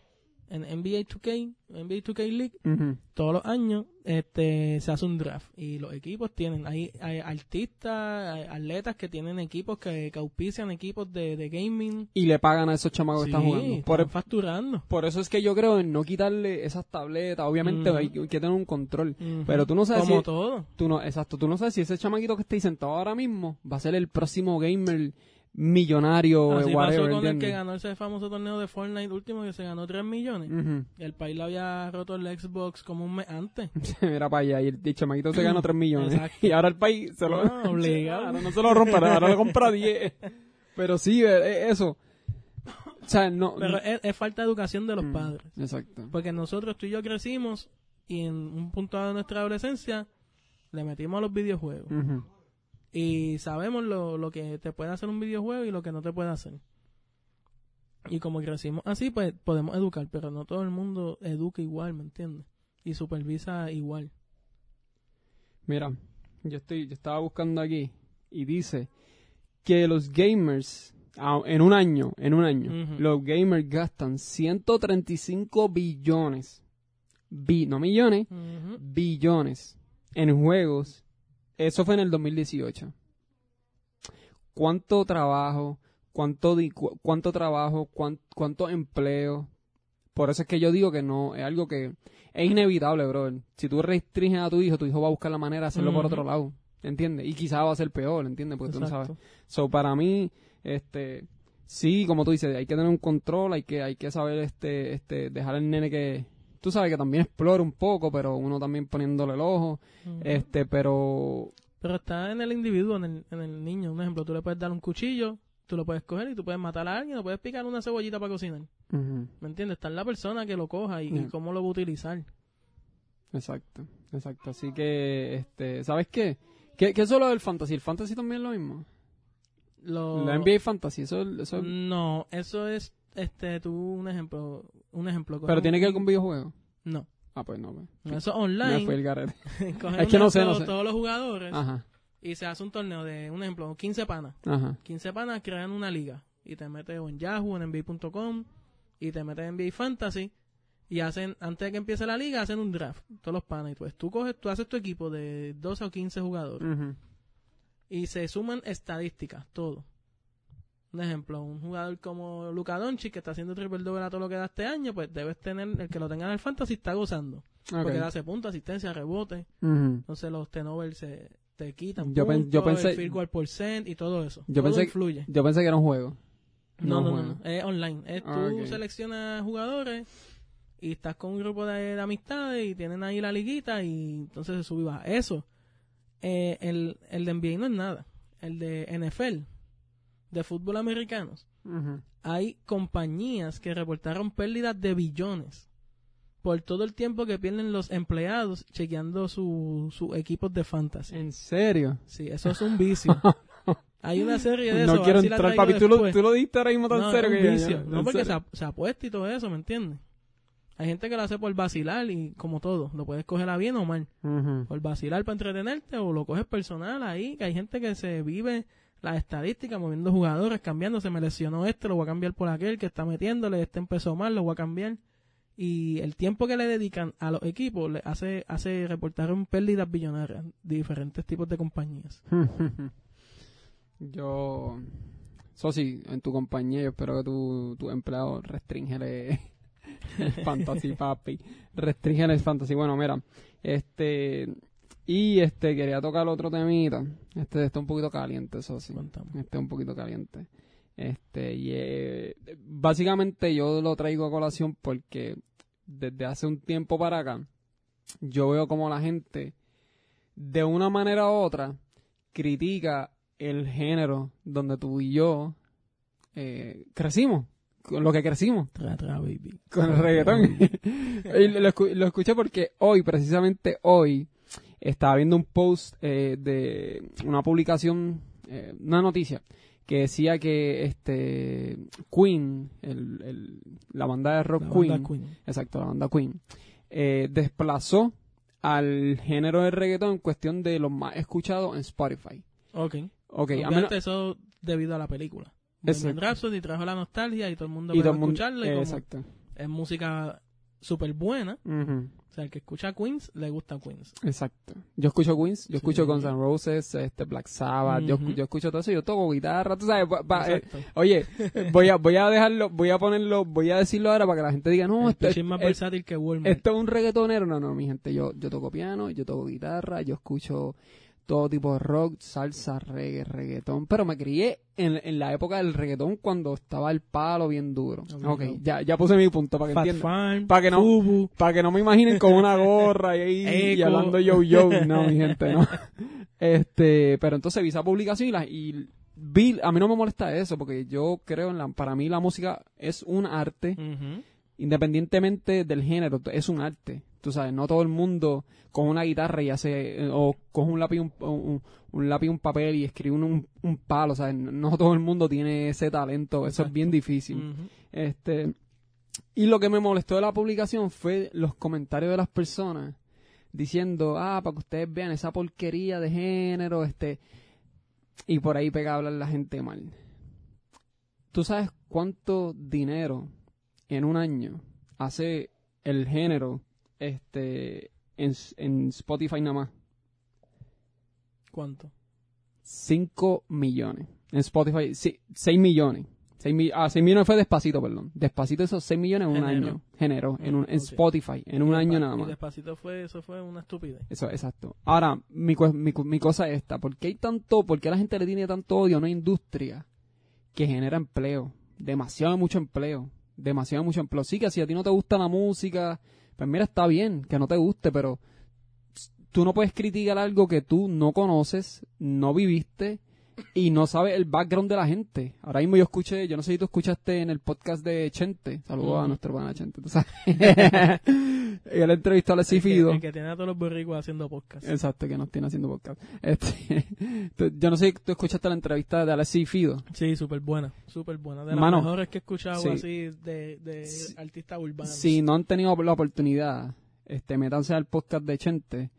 En NBA 2K, NBA 2K League, todos los años este, se hace un draft y los equipos tienen, hay, hay artistas, atletas que tienen equipos que, que auspician equipos de, de, gaming. Y le pagan a esos chamacos que están jugando. Por, facturando. Por eso es que yo creo en no quitarle esas tabletas, obviamente hay, que tener un control, pero tú no sabes Como todo. Tú no, exacto, tú no sabes si ese chamaquito que está ahí sentado ahora mismo va a ser el próximo gamer millonario Así pasó con el que ganó ese famoso torneo de Fortnite último que se ganó 3 millones. El país le había roto el Xbox como un mes antes. Mira para allá, y el, chamaquito se ganó 3 millones. Y ahora el país se lo... No, obligado. no se lo rompe, ahora le compra 10. Pero sí, eh, eh, eso. O sea, no... Pero es, falta de educación de los mm, padres. Exacto. Porque nosotros, tú y yo crecimos y en un punto de nuestra adolescencia le metimos a los videojuegos y sabemos lo, lo que te puede hacer un videojuego y lo que no te puede hacer. Y como crecimos así, pues podemos educar, pero no todo el mundo educa igual, ¿me entiendes? Y supervisa igual. Mira, yo estoy, yo estaba buscando aquí y dice que los gamers en un año, en un año, los gamers gastan 135 billones, no millones, billones en juegos. Eso fue en el 2018. ¿Cuánto trabajo, cuánto, cuánto trabajo, cuánto, empleo? Por eso es que yo digo que no, es algo que es inevitable, bro. Si tú restringes a tu hijo, tu hijo va a buscar la manera de hacerlo por otro lado, ¿entiendes? Y quizás va a ser peor, ¿entiendes? Porque tú no sabes. So, para mí, este, sí, como tú dices, hay que tener un control, hay que, hay que saber, este, este, dejar al nene que, tú sabes que también explore un poco, pero uno también poniéndole el ojo, este, pero... Pero está en el individuo, en el, en el niño. Un ejemplo, tú le puedes dar un cuchillo, tú lo puedes coger y tú puedes matar a alguien, o puedes picar una cebollita para cocinar. ¿Me entiendes? Está en la persona que lo coja y, cómo lo va a utilizar. Exacto, exacto. Así que, este, ¿sabes qué? ¿Qué, qué es lo del fantasy? ¿El fantasy también es lo mismo? Lo... La NBA Fantasy, eso, eso... No, eso es, este, tú, un ejemplo, un ejemplo. ¿Pero tiene que ver con videojuegos? No. Ah, pues no. Pues. Eso online. Me fue el garete. es que no sé, no sé. Todos los jugadores. Ajá. Y se hace un torneo de, un ejemplo, 15 panas. Ajá. 15 panas crean una liga. Y te metes en Yahoo, en NBA.com. Y te metes en NBA Fantasy. Y hacen, antes de que empiece la liga, hacen un draft. Todos los panas. Y pues tú coges, tú haces tu equipo de 12 o 15 jugadores. Y se suman estadísticas, todo. Un ejemplo, un jugador como Luca Doncic que está haciendo triple doble a todo lo que da este año, pues debes tener, el que lo tenga en el fantasy está gozando. Porque hace puntos, asistencia, rebote. Entonces los tenovers se te quitan yo, puntos, yo pensé, el field goal percent y todo eso. Yo todo pensé, influye. Yo pensé que era un juego. No, no, no, es online. Es, ah, tú seleccionas jugadores y estás con un grupo de, amistades y tienen ahí la liguita y entonces se sube y baja. Eso, eh, el, el de NBA no es nada. El de NFL de fútbol americanos, hay compañías que reportaron pérdidas de billones por todo el tiempo que pierden los empleados chequeando sus su equipos de fantasy. ¿En serio? Sí, eso es un vicio. Hay una serie de eso. No quiero entrar, papi. Tú lo, tú lo diste ahora mismo tan serio que vicio. no, porque se, se, apuesta y todo eso, ¿me entiendes? Hay gente que lo hace por vacilar y como todo, lo puedes coger a bien o mal. Por vacilar para entretenerte o lo coges personal ahí, que hay gente que se vive las estadísticas, moviendo jugadores, cambiando, se me lesionó este, lo voy a cambiar por aquel que está metiéndole, este empezó mal, lo voy a cambiar. Y el tiempo que le dedican a los equipos le hace, hace reportar un pérdidas billonarias de diferentes tipos de compañías. yo, eso sí, en tu compañía yo espero que tu, tu empleado restringele el fantasy, papi. Restringele el fantasy. Bueno, mira, este y este quería tocar otro temita. Este está un poquito caliente, eso sí. Este un poquito caliente. Este, y eh, básicamente yo lo traigo a colación porque desde hace un tiempo para acá yo veo como la gente de una manera u otra critica el género donde tú y yo eh, crecimos con lo que crecimos. Con el reggaetón. lo, lo, escuché porque hoy, precisamente hoy, estaba viendo un post eh, de una publicación, eh, una noticia, que decía que este Queen, el, la banda de rock Queen, exacto, la banda Queen, eh, desplazó al género de reggaetón en cuestión de los más escuchados en Spotify. Ok. okay. eso debido a la película. y trajo la nostalgia y todo el mundo puede escucharla. exacto. Es música súper buena. O sea, el que escucha Queens, le gusta Queens. Exacto. Yo escucho Queens, yo escucho Guns N' Roses, este, Black Sabbath, yo, yo, escucho todo eso, yo toco guitarra, tú sabes. Eh, oye, voy a, voy a dejarlo, voy a ponerlo, voy a decirlo ahora para que la gente diga, no, esto es más versátil que Walmart. Esto es un reggaetonero. No, no, mi gente, yo, yo toco piano, yo toco guitarra, yo escucho todo tipo de rock, salsa, reggae, reggaetón, pero me crié en, en la época del reggaetón cuando estaba el palo bien duro. ok, ya, ya puse mi punto para que entiendan. Para que no, para que no me imaginen con una gorra y, y hablando yo yo, no, mi gente, no. Este, pero entonces vi esa publicación y, la, y vi, a mí no me molesta eso porque yo creo en la, para mí la música es un arte, independientemente del género, es un arte. Tú sabes, no todo el mundo con una guitarra y hace, eh, o coge un lápiz, un, un, lápiz, un papel y escribe un, un, palo, ¿sabes? No todo el mundo tiene ese talento, eso es bien difícil. Este, y lo que me molestó de la publicación fue los comentarios de las personas diciendo, ah, para que ustedes vean esa porquería de género, este, y por ahí pega a hablar la gente mal. ¿Tú sabes cuánto dinero en un año hace el género este en, en Spotify nada más? ¿Cuánto? 5 millones. En Spotify, sí, 6 millones. 6 mi- ah, 6 millones fue despacito, perdón. Despacito esos 6 millones en un año. Generó. En, un, en. Spotify. En Y un año nada más. despacito fue, eso fue una estupidez. Eso, exacto. Ahora, mi, mi, mi cosa es esta. ¿Por qué hay tanto, por qué la gente le tiene tanto odio a una industria que genera empleo? Demasiado mucho empleo. Demasiado mucho empleo. Sí que si a ti no te gusta la música, pues mira, está bien que no te guste, pero tú no puedes criticar algo que tú no conoces, no viviste y no sabes el background de la gente. Ahora mismo yo escuché, yo no sé si tú escuchaste en el podcast de Chente. Saludos a nuestro pana Chente, tú sabes. Él entrevistó a Alexis El que, Fido. el que tiene a todos los borricos haciendo podcast. Exacto, que nos tiene haciendo podcast. Este, yo no sé si tú escuchaste la entrevista de Alexis Fido. Sí, súper buena, súper buena. De las Mano, mejores que he escuchado sí. así de, de artistas urbanos. Si no han tenido la oportunidad, este, métanse al podcast de Chente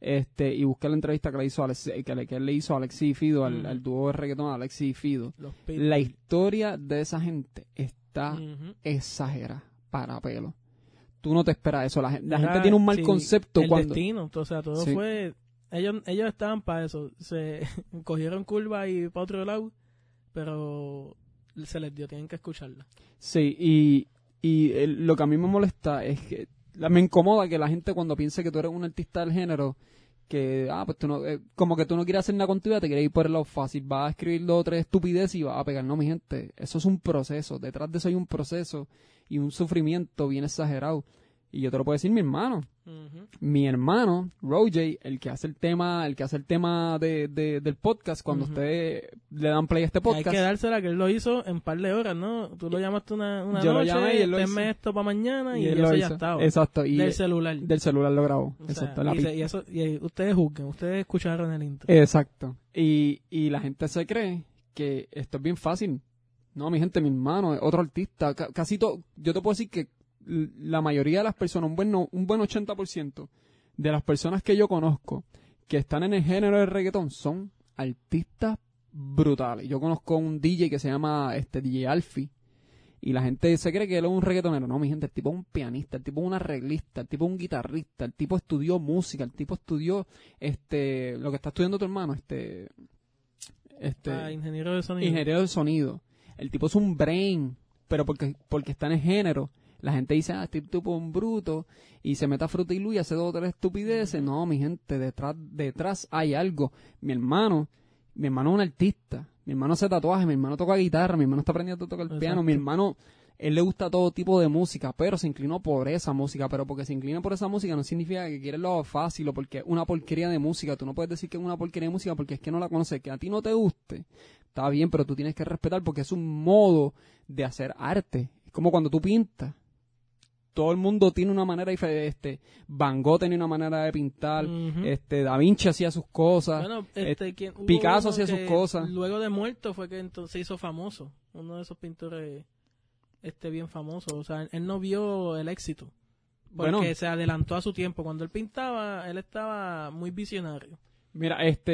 este, y busquen la entrevista que le hizo Alex- que, le, que él le hizo a Alexis Fido, al, Ujú. al dúo de reggaetón Alexis Fido. Los Pit- La historia de esa gente está Ujú. exagerada para pelo. Tú no te esperas eso. La, la gente tiene un mal sí, concepto el cuando... destino, o sea, todo Sí. fue... Ellos, ellos estaban para eso. Se cogieron curva y para otro lado, pero se les dio, tienen que escucharla. Sí, y, y el- lo que a mí me molesta es que la- me incomoda que la gente cuando piense que tú eres un artista del género, que, ah, pues tú no, eh, como que tú no quieres hacer nada contigo, te quieres ir por el lado fácil, vas a escribir dos o tres estupideces y vas a pegar. No, mi gente, eso es un proceso, detrás de eso hay un proceso y un sufrimiento bien exagerado. Y yo te lo puedo decir, mi hermano, mi hermano, Roger, el que hace el tema, el que hace el tema de, de- del podcast, cuando Ujú. ustedes le dan play a este Hay podcast. que dársela que él lo hizo en par de horas, ¿no? Tú lo llamaste una, una Yo lo noche, llamé y él lo tenme hizo. esto para mañana y, él eso lo ya hizo. estaba. Exacto. Y del celular. del celular lo grabó. O Exacto. y, pi- se- y eso, y ustedes juzguen, ustedes escucharon el intro. Exacto. Y, y la gente se cree que esto es bien fácil. No, mi gente, mi hermano, otro artista. ca- casi todo. Yo te puedo decir que la mayoría de las personas, un buen, un buen 80% de las personas que yo conozco que están en el género del reggaetón son artistas brutales. Yo conozco un DJ que se llama este DJ Alfie. Y la gente se cree que él es un reggaetonero. No, mi gente, el tipo es un pianista, el tipo es un arreglista, el tipo es un guitarrista, el tipo estudió música, el tipo estudió este lo que está estudiando tu hermano, este este Ah, ingeniero de sonido. ingeniero de sonido. El tipo es un brain, pero porque porque está en el género. La gente dice, ah, tipo es un bruto y se mete a fruta y luz y hace dos o tres estupideces. No, mi gente, detrás detrás hay algo. Mi hermano, mi hermano es un artista. Mi hermano hace tatuajes, mi hermano toca guitarra, mi hermano está aprendiendo a tocar el piano, mi hermano él le gusta todo tipo de música, pero se inclinó por esa música, pero porque se inclina por esa música no significa que quiere lo fácil o porque es una porquería de música, tú no puedes decir que es una porquería de música porque es que no la conoces, que a ti no te guste, está bien, pero tú tienes que respetar porque es un modo de hacer arte, es como cuando tú pintas, todo el mundo tiene una manera diferente, este, Van Gogh tenía una manera de pintar, este, Da Vinci hacía sus cosas, Bueno, este, ¿quién- hubo Picasso hacía sus cosas. Luego de muerto fue que entonces se hizo famoso. Uno de esos pintores este bien famoso. O sea, él no vio el éxito. Porque Bueno. se adelantó a su tiempo. Cuando él pintaba, él estaba muy visionario. Mira, este,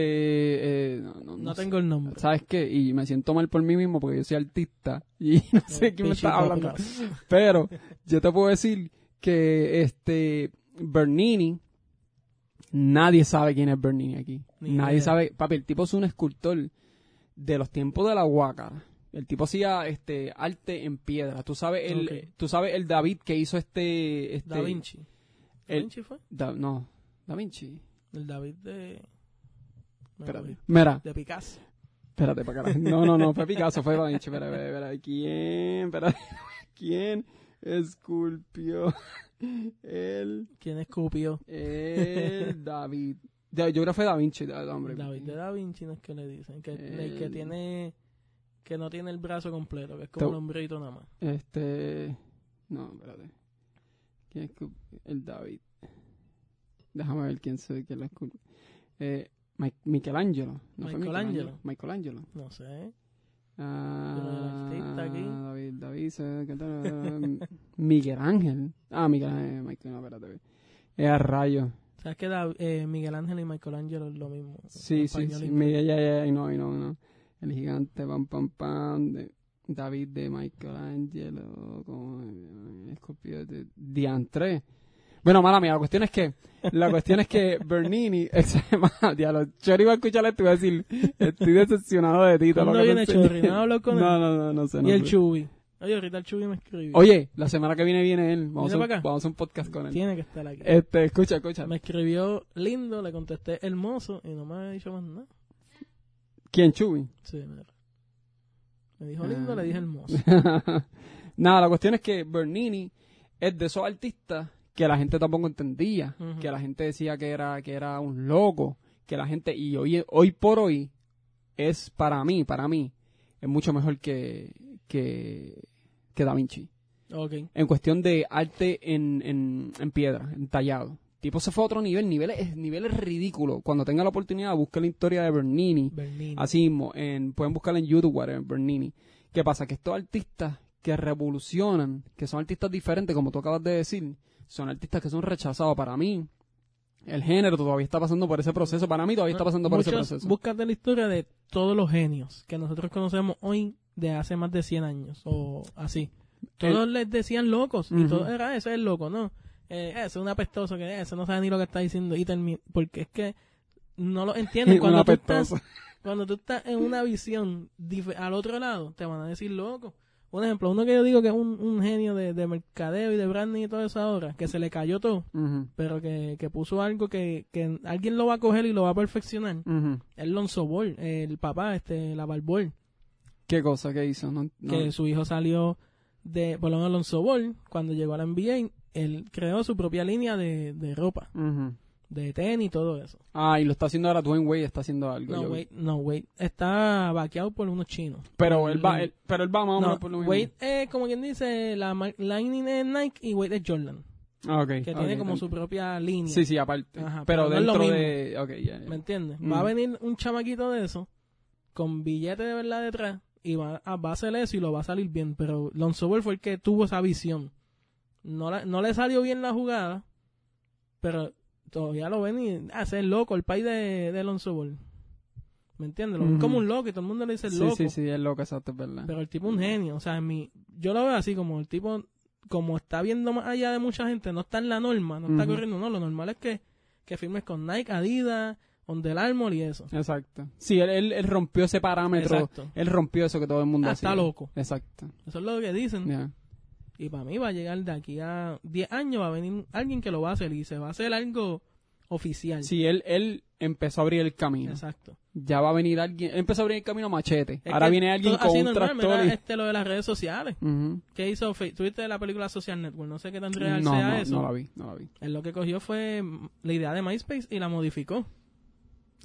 eh, no, tengo el nombre. ¿Sabes qué? Y me siento mal por mí mismo porque yo soy artista y no sé quién me está hablando. Pero yo te puedo decir que este Bernini, nadie sabe quién es Bernini aquí. Ni nadie idea. sabe. Papi, el tipo es un escultor de los tiempos de la Huácara. El tipo hacía este arte en piedra. Tú sabes el, tú sabes el David que hizo este, este Da Vinci. ¿Da el- Vinci fue? Da- no, Da Vinci. El David de... Espérate. Mira, De Picasso. Espérate, para carajo. No, no, no, fue Picasso, fue Da Vinci. Espera, espera, espera. ¿Quién? Espera. ¿Quién esculpió el, ¿Quién escupió? el David? Yo creo que fue Da Vinci, hombre. David de Da Vinci no es que le dicen. Que, el que tiene... Que no tiene el brazo completo. Que es como Te- un hombrito nada más. Este. No, espérate. ¿Quién esculpió? El David. Déjame ver quién soy, quién lo esculpió. Eh, Mi- Michelangelo. ¿No Michelangelo. Michelangelo. No sé. Ah, aquí. David, David, ¿qué tal? Miguel Ángel. Ah, Miguel Ángel, Michael, no, espérate. Es a rayo. ¿Sabes que eh, Miguel Ángel y Michelangelo es lo mismo? Sí, sí, sí. y- Miguel, ya, ya, ya, no, no, no. El gigante, pam, pam, pam. De David de Michelangelo, como Escorpio de Diantre. Bueno, mala mía, la cuestión es que, la cuestión es que Bernini, diablo, Chori iba a escuchar esto y iba a decir, estoy decepcionado de ti. ¿Cuándo viene Chori? ¿No hablo con él? No, no, no, no sé. Y el Chubi. Oye, ahorita el Chubi me escribió. Oye, la semana que viene viene él. Vamos, a, vamos a hacer un podcast con él. Tiene que estar aquí. Este, escucha, escucha. Me escribió lindo, le contesté hermoso y no me ha dicho más nada. ¿Quién, Chubi? Sí, mira. Me dijo lindo, le dije hermoso. Nada, la cuestión es que Bernini es de esos artistas que la gente tampoco entendía, que la gente decía que era, que era un loco, que la gente, y hoy, hoy por hoy, es para mí, para mí, es mucho mejor que, que, que Da Vinci. Okay. En cuestión de arte en, en, en piedra, en tallado tipo se fue a otro nivel, niveles, niveles ridículos. Cuando tenga la oportunidad, busque la historia de Bernini. Así mismo, en, pueden buscarla en YouTube, whatever, Bernini. ¿Qué pasa? Que estos artistas que revolucionan, que son artistas diferentes, como tú acabas de decir, son artistas que son rechazados. Para mí, el género todavía está pasando por ese proceso. Para mí todavía está pasando por ese proceso. Búscate la historia de todos los genios que nosotros conocemos hoy de hace más de 100 años o así. Todos les decían locos y todo era ese es loco, ¿no? eh, eso es un apestoso que eso no sabe ni lo que está diciendo y porque es que no lo entienden cuando tú estás cuando tú estás en una visión al otro lado te van a decir loco un ejemplo uno que yo digo que es un, genio de, mercadeo y de branding y todo eso ahora que se le cayó todo pero que, puso algo que, alguien lo va a coger y lo va a perfeccionar. El Lonzo Ball el papá este la Ball qué cosa que hizo que su hijo salió de por lo menos Alonso Ball cuando llegó a la NBA él creó su propia línea de, de ropa. De tenis y todo eso. Ah, y lo está haciendo ahora Dwayne Wade, está haciendo algo. No, Wade, no, Wade está vaqueado por unos chinos. Pero él va, pero él va más o menos por lo mismo. Wade es, como quien dice, la línea es Nike y Wade es Jordan. Ah, okay, que tiene como su propia línea. Sí, sí, aparte. pero, dentro de... Okay, ¿Me entiendes? Va a venir un chamaquito de eso, con billete de verdad detrás, y va a, va a hacer eso y lo va a salir bien. Pero Lonzo Ball fue el que tuvo esa visión no, no le salió bien la jugada, pero todavía lo ven y hace el loco, el país de, de Alonso Ball. ¿Me entiendes? Lo como un loco y todo el mundo le dice sí, loco. Sí, sí, es loco, exacto, es verdad. Pero el tipo es un genio. O sea, mi, yo lo veo así como el tipo, como está viendo más allá de mucha gente, no está en la norma, no está corriendo, no. Lo normal es que, que firmes con Nike, Adidas, Under Armour y eso. Exacto. Sí, él, él, rompió ese parámetro. Exacto. Él rompió eso que todo el mundo ah, Está loco. Exacto. Eso es lo que dicen. Y para mí va a llegar de aquí a 10 años, va a venir alguien que lo va a hacer y se va a hacer algo oficial. Sí, él, él empezó a abrir el camino. Exacto. Ya va a venir alguien, él empezó a abrir el camino machete. Ahora viene alguien con un tractor. este lo de las redes sociales. ¿Qué hizo ¿Tuviste la película Social Network? No sé qué tan real sea eso. No la vi, no la vi. Él lo que cogió fue la idea de MySpace y la modificó.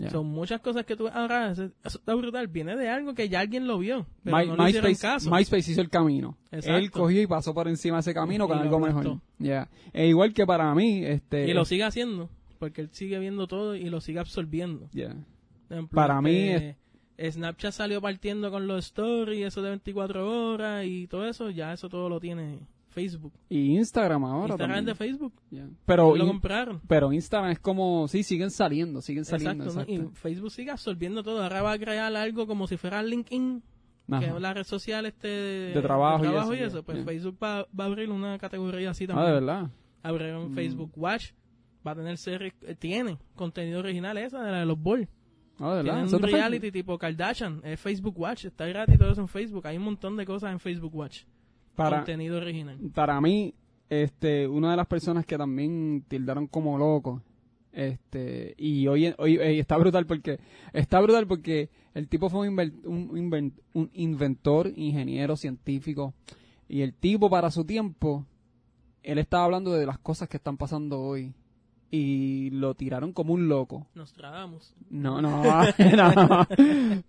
Son muchas cosas que tú ahora eso está brutal. Viene de algo que ya alguien lo vio. Pero no MySpace, caso. MySpace hizo el camino. Él cogió y pasó por encima de ese camino con algo mejor. Ya. E igual que para mí, este. Y lo sigue haciendo. Porque él sigue viendo todo y lo sigue absorbiendo. Ya. Para mí. Eh, Snapchat salió partiendo con los stories, eso de 24 horas y todo eso. Ya eso todo lo tiene Facebook. Y Instagram ahora Instagram de Facebook. Pero lo compraron. Pero Instagram es como, sí, siguen saliendo, siguen saliendo. Exacto, y Facebook sigue absorbiendo todo. Ahora va a crear algo como si fuera LinkedIn, que es la red social este de, trabajo, y eso. Pues Facebook va, a abrir una categoría así también. Ah, de verdad. Abrieron mm. Facebook Watch, va a tener series, eh, tiene contenido original esa de la de los Balls. Ah, de verdad. un reality tipo Kardashian, es Facebook Watch, está gratis todo eso en Facebook. Hay un montón de cosas en Facebook Watch para, contenido original. Para mí, este, una de las personas que también tildaron como loco, este, y hoy, hoy, está brutal porque, está brutal porque el tipo fue un, un inventor, ingeniero, científico, y el tipo para su tiempo, él estaba hablando de las cosas que están pasando hoy y lo tiraron como un loco. Nos tragamos. No, no, no.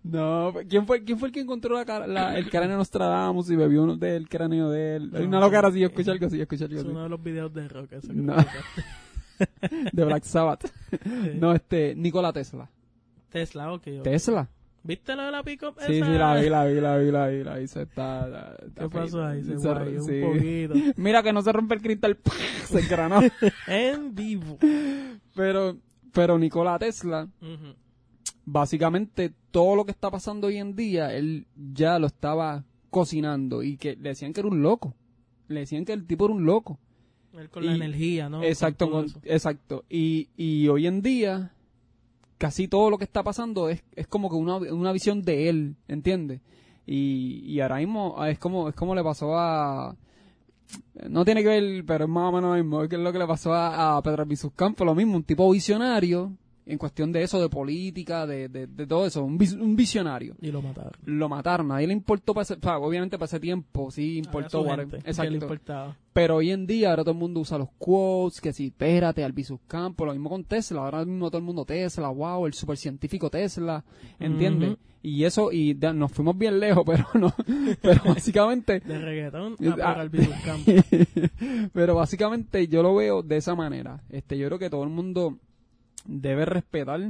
no. ¿Quién, fue, ¿Quién fue el que encontró la, el cráneo de Nostradamus y bebió uno del cráneo de él? No, una loca así, yo escuché algo así, yo escuché algo así. Es uno de los videos de rock. Eso no. de Black Sabbath. No, este, Nikola Tesla. Tesla, ok. Tesla. ¿Viste lo de la pick-up Sí, sí, la vi, la vi, la vi, la vi, la vi. Se está, ¿Qué pasó ahí? Se, un poquito. Mira que no se rompe el cristal. se engranó. en vivo. Pero, pero Nikola Tesla, básicamente todo lo que está pasando hoy en día, él ya lo estaba cocinando y que le decían que era un loco. Le decían que el tipo era un loco. con la energía, ¿no? Exacto, exacto. Y, y hoy en día, casi todo lo que está pasando es, es como que una, una visión de él, ¿entiendes? Y, y ahora mismo es como, es como le pasó a... No tiene que ver, pero es más o menos lo mismo. Es lo que le pasó a, Pedro Albizu Campos, lo mismo, un tipo visionario en cuestión de eso, de política, de, de, todo eso, un, un, visionario. Y lo mataron. Lo mataron, nadie le importó, para ese, obviamente para ese tiempo, sí importó. Exacto. Pero hoy en día ahora todo el mundo usa los quotes, que si, espérate, Albizus Campos, lo mismo con Tesla, ahora mismo todo el mundo Tesla, wow, el supercientífico Tesla, ¿entiendes? Y eso, y nos fuimos bien lejos, pero no, pero básicamente... de reggaetón a ah, pero básicamente yo lo veo de esa manera. Este, yo creo que todo el mundo debe respetar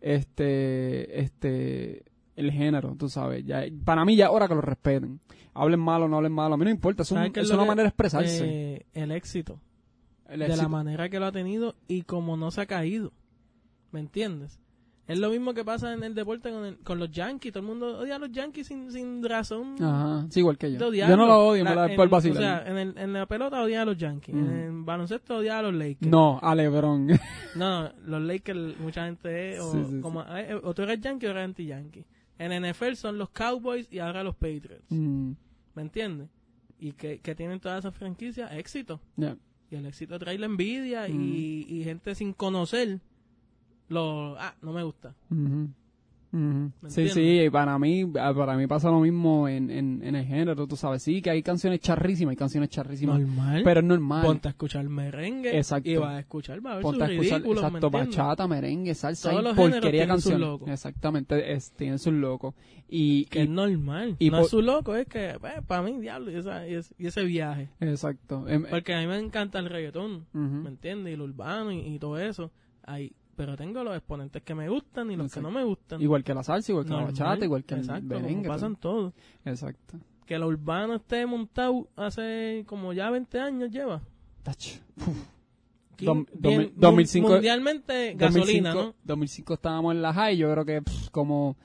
este este el género, tú sabes. Ya, para mí ya ahora que lo respeten. Hablen malo o no hablen malo, a mí no importa, es, una manera de expresarse. Eh, el éxito. de la manera que lo ha tenido y como no se ha caído. ¿Me entiendes? Es lo mismo que pasa en el deporte con, con los Yankees. Todo el mundo odia a los Yankees sin, sin razón. Ajá, sí, igual que yo. Yo no lo odio, me la, por vacilar. O sea, en, el, en, la pelota odia a los Yankees. En el baloncesto odia a los Lakers. No, a LeBron. no, los Lakers, mucha gente es. O, como, eh, o tú eres Yankee o eres anti-Yankee. En NFL son los Cowboys y ahora los Patriots. ¿Me entiendes? Y que, que tienen todas esas franquicias éxito. Y el éxito trae la envidia y, y gente sin conocer lo, ah, no me gusta. Sí, sí, para mí, para mí pasa lo mismo en, en, el género, tú sabes, sí, que hay canciones charrísimas, hay canciones charrísimas. Normal. Pero es normal. Ponte a escuchar merengue. Exacto. Y vas a escuchar, va a ver Ponte a escuchar, exacto, bachata, merengue, salsa y porquería canción. Exactamente, es, tienen sus locos. Y, que es normal. Y no es su loco, es que, pues, para mí, diablo, y, esa, y, ese viaje. Exacto. Em, Porque a mí me encanta el reggaetón, ¿me entiendes? Y el urbano y, y todo eso. Hay, pero tengo los exponentes que me gustan y los que no me gustan. Igual que la salsa, igual que la bachata, igual que Exacto, el merengue. pasan todo. Exacto. Que lo urbano esté montado hace como ya 20 años lleva. Bien, 2005, mundialmente gasolina, 2005, ¿no? 2005 estábamos en la high, yo creo que como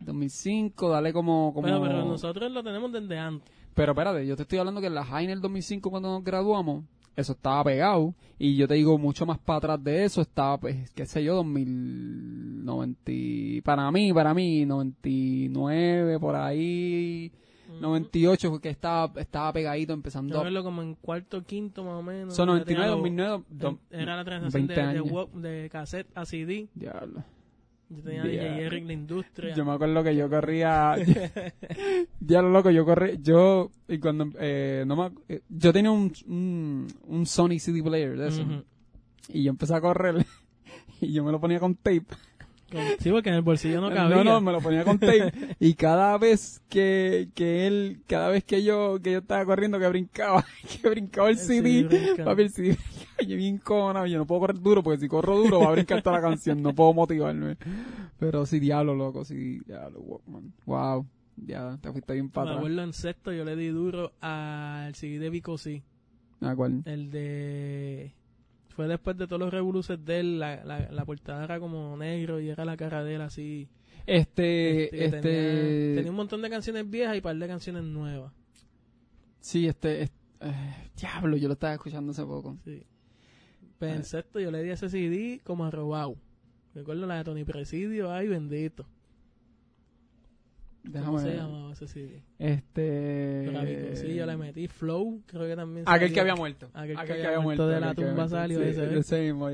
2005, dale como... como... Pero, pero nosotros lo tenemos desde antes. Pero espérate, yo te estoy hablando que en la high en el 2005 cuando nos graduamos, eso estaba pegado. Y yo te digo, mucho más para atrás de eso estaba, pues, qué sé yo, 2090, para mí, para mí, 99, por ahí, 98, que estaba, estaba pegadito empezando. Yo verlo como en cuarto, quinto más o menos. Son 99, 2009. Era la transición de, de, de, cassette a CD. Diablo. Yo tenía DJ Eric la industria. Yo me acuerdo que yo corría. ya lo loco, yo corría. Yo, y cuando. Eh, no me, eh, yo tenía un, un, un, Sony CD player de eso. Y yo empecé a correr. y yo me lo ponía con tape. Sí, porque en el bolsillo no cabía. No, no, me lo ponía con tape. y cada vez que, que él, cada vez que yo, que yo estaba corriendo, que brincaba, que brincaba el, CD, papi, el CD, yo bien cómodo, yo no puedo correr duro, porque si corro duro va a brincar toda la canción, no puedo motivarme. Pero sí, diablo, loco, sí, diablo, Walkman. Wow, ya, te fuiste bien para Me acuerdo en sexto, yo le di duro al CD de Vico, sí. ¿A cuál? El de fue después de todos los revoluces de él, la, la, la, portada era como negro y era la cara de él así. Este, este... Tenía, tenía, un montón de canciones viejas y un par de canciones nuevas. Sí, este... eh, diablo, yo lo estaba escuchando hace poco. Sí. Pues en sexto yo le di ese CD como a robado. Recuerdo la de Tony Presidio, ay bendito. Déjame ¿Cómo se llamaba ese CD? Este. sí, yo le metí Flow, creo que también. Aquel que había muerto. Aquel, que, había muerto. De la tumba salió ese. Ese mismo,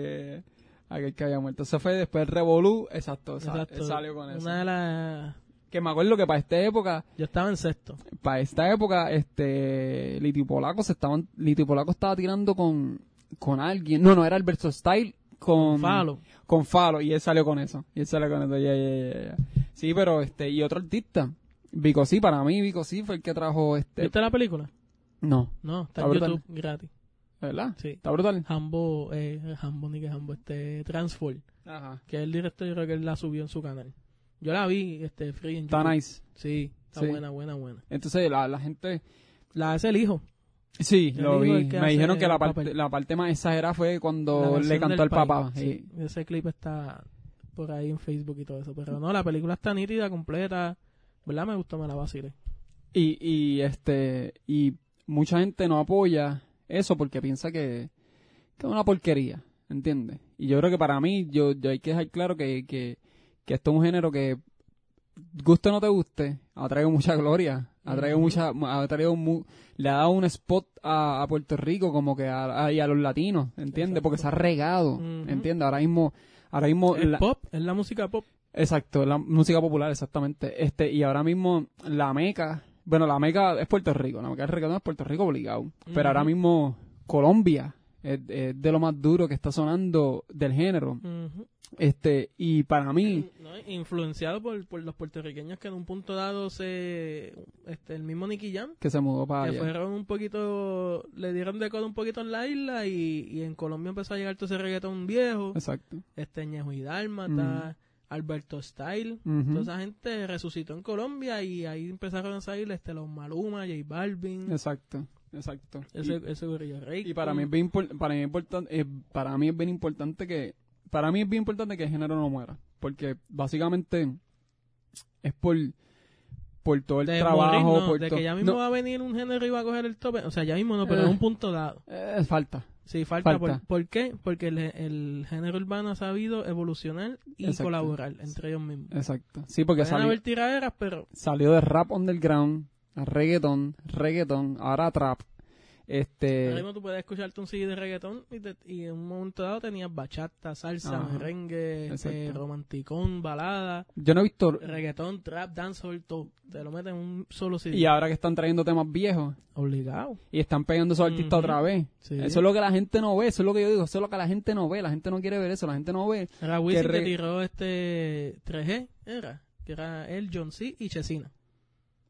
Aquel que había muerto. Eso fue después del Revolú, exacto, exacto. salió con eso. Una de las. Que me acuerdo que para esta época. Yo estaba en sexto. Para esta época, este. Litio Polaco se estaban. Litio Polaco estaba tirando con. Con alguien. No, no, era Alberto Style con. Falo. Con Falo, y él salió con eso. Y él salió con eso, ya, ya, ya. Sí, pero este, y otro artista. Vico sí, para mí Vico sí fue el que trajo este. ¿Viste la película? No. No, está, en YouTube gratis. ¿Verdad? Sí. Está brutal. Hambo, eh, Hambo, ni que Hambo, este, Transform. Ajá. Que el director yo creo que él la subió en su canal. Yo la vi, este, free en YouTube. Está nice. Sí, está buena, buena, buena. Entonces, la, la gente... La hace el hijo. Sí, lo vi. Me dijeron que la parte, la parte más exagerada fue cuando le cantó al papá. Sí. Ese clip está por ahí en Facebook y todo eso. Pero no, la película está nítida, completa. ¿Verdad? Me gustó, me la vacile. Y, y este, y mucha gente no apoya eso porque piensa que, que es una porquería, ¿entiendes? Y yo creo que para mí, yo, yo hay que dejar claro que, que, que esto es un género que, guste o no te guste, ha traído mucha gloria, ha traído mucha, ha traído le ha dado un spot a, Puerto Rico como que a, a, los latinos, ¿entiendes? Porque se ha regado, ¿entiendes? Ahora mismo, ahora mismo... El pop, es la música pop. Exacto, la música popular, exactamente. Este, y ahora mismo la meca, bueno, la meca es Puerto Rico, la meca del reggaetón es Puerto Rico obligado. Pero ahora mismo Colombia es, de lo más duro que está sonando del género. Este, y para mí... influenciado por, por, los puertorriqueños que en un punto dado se... Este, el mismo Nicky Jam. Que se mudó para que fueron un poquito... Le dieron de codo un poquito en la isla y, y en Colombia empezó a llegar todo ese reggaetón viejo. Exacto. Este, Ñejo y Dálmata... Alberto Style, toda esa gente resucitó en Colombia y ahí empezaron a salir este, los Maluma, J Balvin. Exacto, exacto. Ese, y, ese Rey. Y para mí es bien, para mí, importante, eh, para mí es bien importante que, para mí es bien importante que el género no muera, porque básicamente es por por todo el trabajo. de que ya mismo va a venir un género y va a coger el tope. O sea, ya mismo no, pero es un punto dado. Eh, falta. Sí, falta. Por, qué? Porque el, género urbano ha sabido evolucionar y colaborar entre ellos mismos. Exacto. Sí, porque salió, haber tiraderas, pero... Salió de rap underground a reggaeton, reggaeton, ahora trap. Este... Ahora mismo tú puedes escucharte un CD de reggaetón y, en un momento dado tenías bachata, salsa, merengue, este, romanticón, balada. Yo no he visto... Reggaetón, trap, dancehall, todo. Te lo meten en un solo CD. Y ahora que están trayendo temas viejos. Obligado. Y están pegando esos artistas otra vez. Eso es lo que la gente no ve, eso es lo que yo digo, eso es lo que la gente no ve, la gente no quiere ver eso, la gente no ve. Era Wisin que, tiró este 3G, era, que era él, John C. y Chesina.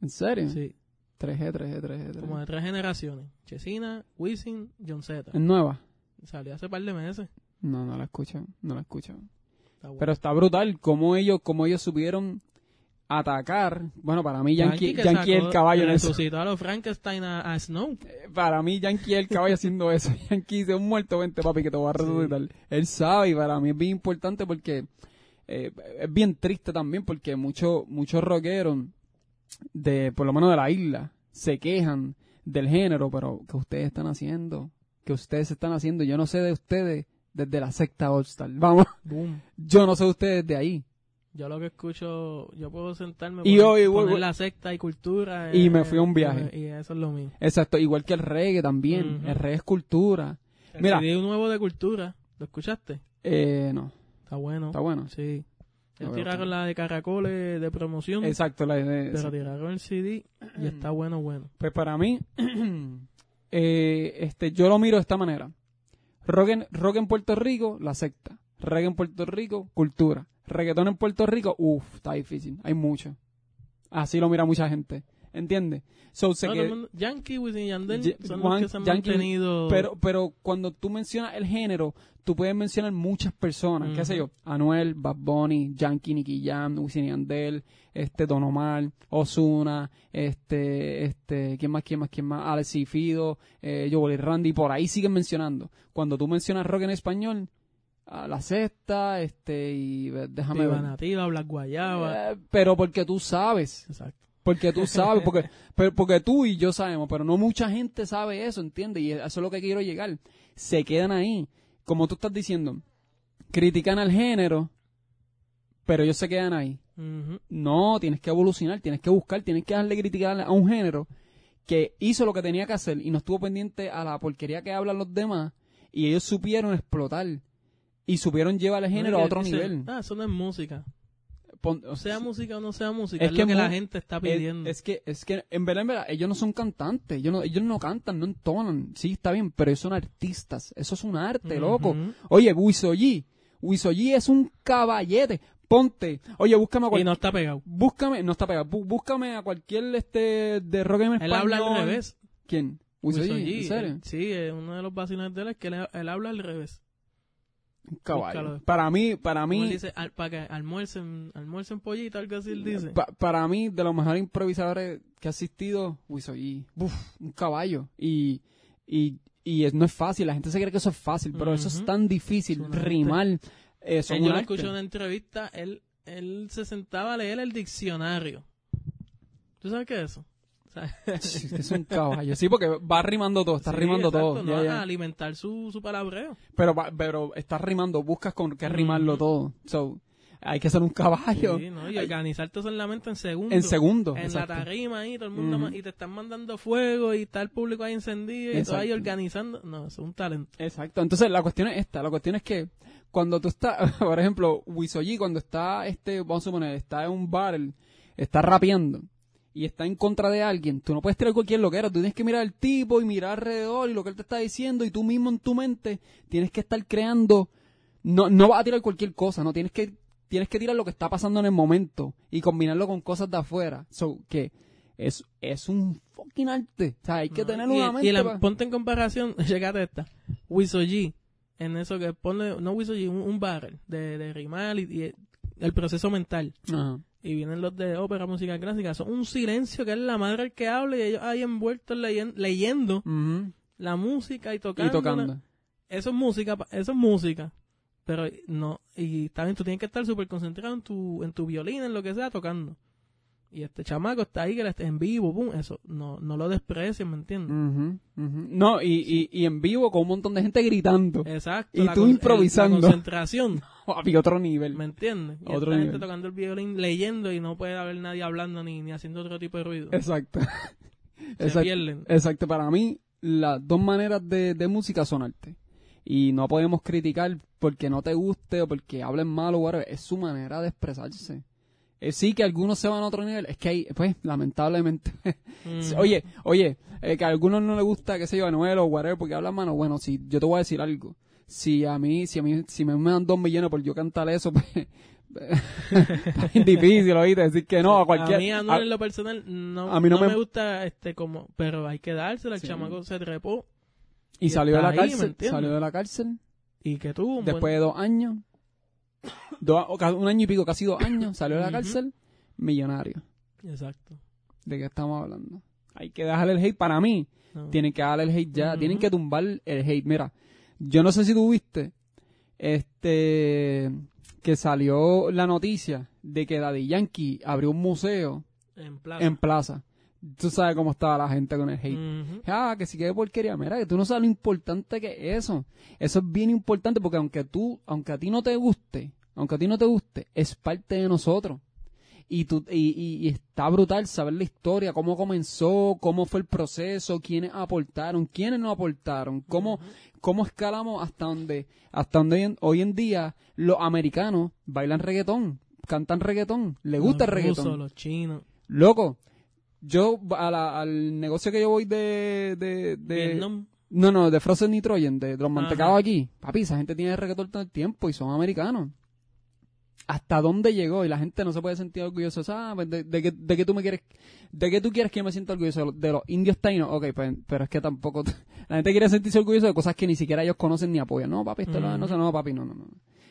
¿En serio? Sí. 3G, 3G, 3G. Como de tres generaciones. Chesina, Wisin, John Z. ¿Es nueva? Salió hace par de meses. No, no la escuchan, no la escuchan. Pero está brutal cómo ellos, cómo ellos supieron atacar. Bueno, para mí Yankee, Yankee, el caballo en eso. a los Frankenstein a, Snow. Eh, para mí Yankee el caballo haciendo eso. Yankee dice un muerto, vente papi que te voy a resucitar. Él sabe y para mí es bien importante porque eh, es bien triste también porque muchos muchos rockeros de, por lo menos de la isla, se quejan del género, pero que ustedes están haciendo, que ustedes están haciendo, yo no sé de ustedes desde la secta All Star, vamos, yo no sé de ustedes de ahí. Yo lo que escucho, yo puedo sentarme y hoy, poner la secta y cultura. Y me fui a un viaje. Y, eso es lo mismo. Exacto, igual que el reggae también, el reggae es cultura. Mira, un nuevo de cultura, ¿lo escuchaste? Eh, no. Está bueno. Está bueno. Sí tiraron la de caracoles de promoción. Exacto, la de, Pero tiraron el CD y está bueno, bueno. Pues para mí, eh, este, yo lo miro de esta manera. Rock en, rock en Puerto Rico, la secta. Reggae en Puerto Rico, cultura. Reggaetón en Puerto Rico, uff, está difícil. Hay mucho. Así lo mira mucha gente. ¿Entiendes? So, que, Yankee, Wisin Yandel son los que se han mantenido... Pero, pero cuando tú mencionas el género, tú puedes mencionar muchas personas, qué sé yo, Anuel, Bad Bunny, Yankee, Nicky Jam, Wisin Yandel, este, Don Omar, Ozuna, este, este, ¿quién más, quién más, quién más? Alex y Fido, eh, y Randy, por ahí siguen mencionando. Cuando tú mencionas rock en español, a la cesta, este, y déjame ver. Nativa, Black Guayaba. Eh, pero porque tú sabes. Exacto. Porque tú sabes, porque, porque tú y yo sabemos, pero no mucha gente sabe eso, ¿entiendes? Y eso es lo que quiero llegar. Se quedan ahí. Como tú estás diciendo, critican al género, pero ellos se quedan ahí. No, tienes que evolucionar, tienes que buscar, tienes que darle criticar a un género que hizo lo que tenía que hacer y no estuvo pendiente a la porquería que hablan los demás y ellos supieron explotar y supieron llevar el género a otro nivel. Ah, eso no es música o sea música o no sea música, es, que lo que la gente está pidiendo. Es, que, es que, en verdad, en verdad, ellos no son cantantes, ellos no, ellos no cantan, no entonan, sí, está bien, pero ellos son artistas, eso es un arte, loco. Oye, Wisoyi, Wisoyi es un caballete, ponte, oye, búscame a cualquier... Y no está pegado. Búscame, no está pegado, búscame a cualquier, este, de rock en español. Él habla al revés. ¿Quién? Wisoyi, ¿en serio? sí, uno de los vacilones de él es que él habla al revés. Un caballo. Para mí, para mí. dice, para que almuercen, almuercen pollito, algo así él dice. para mí, de los mejores improvisadores que ha asistido, uy, soy un caballo. Y, y, y no es fácil, la gente se cree que eso es fácil, pero eso es tan difícil, rimar. Eso yo escuché una entrevista, él, él se sentaba a leer el diccionario. ¿Tú sabes qué es eso? Es un caballo. Sí, porque va rimando todo, está rimando todo. No, a alimentar su, su palabreo. Pero, pero está rimando, buscas con qué rimarlo todo. So, hay que ser un caballo. Sí, ¿no? Y organizarte en la mente en segundos. En segundos. En la tarima ahí, todo el mundo y te están mandando fuego y está el público ahí encendido y todo ahí organizando. No, es un talento. Exacto. Entonces la cuestión es esta, la cuestión es que cuando tú estás, por ejemplo, Wisoji cuando está, este, vamos a suponer, está en un bar, está rapeando y está en contra de alguien, tú no puedes tirar cualquier loquera, tú tienes que mirar al tipo y mirar alrededor y lo que él te está diciendo y tú mismo en tu mente tienes que estar creando, no, no vas a tirar cualquier cosa, no tienes que tienes que tirar lo que está pasando en el momento y combinarlo con cosas de afuera. So, que es, es un fucking arte. O sea, hay que tener una mente. Y la, ponte en comparación, llegate esta. En eso que pone, no un, un barrel de, de rimar y, el proceso mental. Y vienen los de ópera, música clásica. Son un silencio que es la madre el que habla y ellos ahí envueltos leyendo, la música y tocando. Y tocando. Eso es música, eso es música. Pero no, y también tú tienes que estar súper concentrado en tu, en tu violín, en lo que sea, tocando. Y este chamaco está ahí, que esté en vivo, pum, eso, no, no lo desprecias, ¿me entiendes? No, y, y, en vivo con un montón de gente gritando. Exacto. Y tú improvisando. la concentración. Había otro nivel. ¿Me entiendes? Y otro gente tocando el violín, leyendo y no puede haber nadie hablando ni, ni haciendo otro tipo de ruido. Exacto. Se exacto, pierden. Exacto. Para mí, las dos maneras de, de música son arte y no podemos criticar porque no te guste o porque hablen mal o whatever. Es su manera de expresarse. Eh, sí que algunos se van a otro nivel. Es que hay, pues, lamentablemente. oye, oye, eh, que a algunos no les gusta, qué sé yo, Anuel o whatever porque hablan malo. Bueno, si yo te voy a decir algo. Si a mí, si a mí, si me, dan dos millones por yo cantar eso, pues, es difícil oíste decir que no a cualquier a mí Anuel en lo personal no, a mí no, me... gusta este como pero hay que dárselo el chamaco se trepó y, salió de la cárcel. Salió de la cárcel. Y que tuvo Después de dos años. Un año y pico, casi dos años. Salió de la cárcel. Millonario. Exacto. ¿De qué estamos hablando? Hay que dejarle el hate para mí. Tienen que darle el hate ya. Tienen que tumbar el hate. Mira, yo no sé si tú viste este que salió la noticia de que Daddy Yankee abrió un museo en plaza. En plaza tú sabes cómo estaba la gente con el hate. Ah, que si que porquería. Mira, que tú no sabes lo importante que es eso. Eso es bien importante porque aunque tú, aunque a ti no te guste, aunque a ti no te guste, es parte de nosotros. Y, tú, y, y, está brutal saber la historia, cómo comenzó, cómo fue el proceso, quiénes aportaron, quiénes no aportaron, cómo, cómo escalamos hasta donde, hasta donde hoy en, día los americanos bailan reggaetón, cantan reggaetón, les gusta el reggaetón. los chinos. Loco, yo al negocio que yo voy de... de, no, no, de Frozen Nitrogen, de, de los mantecados aquí. Papi, esa gente tiene reggaetón todo el tiempo y son americanos. ¿Hasta dónde llegó? Y la gente no se puede sentir orgulloso. Ah, pues de, de, que, de que tú me quieres... ¿De que tú quieres que yo me sienta orgulloso? De los indios taínos. Ok, pues, pero es que tampoco... La gente quiere sentirse orgulloso de cosas que ni siquiera ellos conocen ni apoyan. No, papi, esto no, sé, no, papi, no, no, no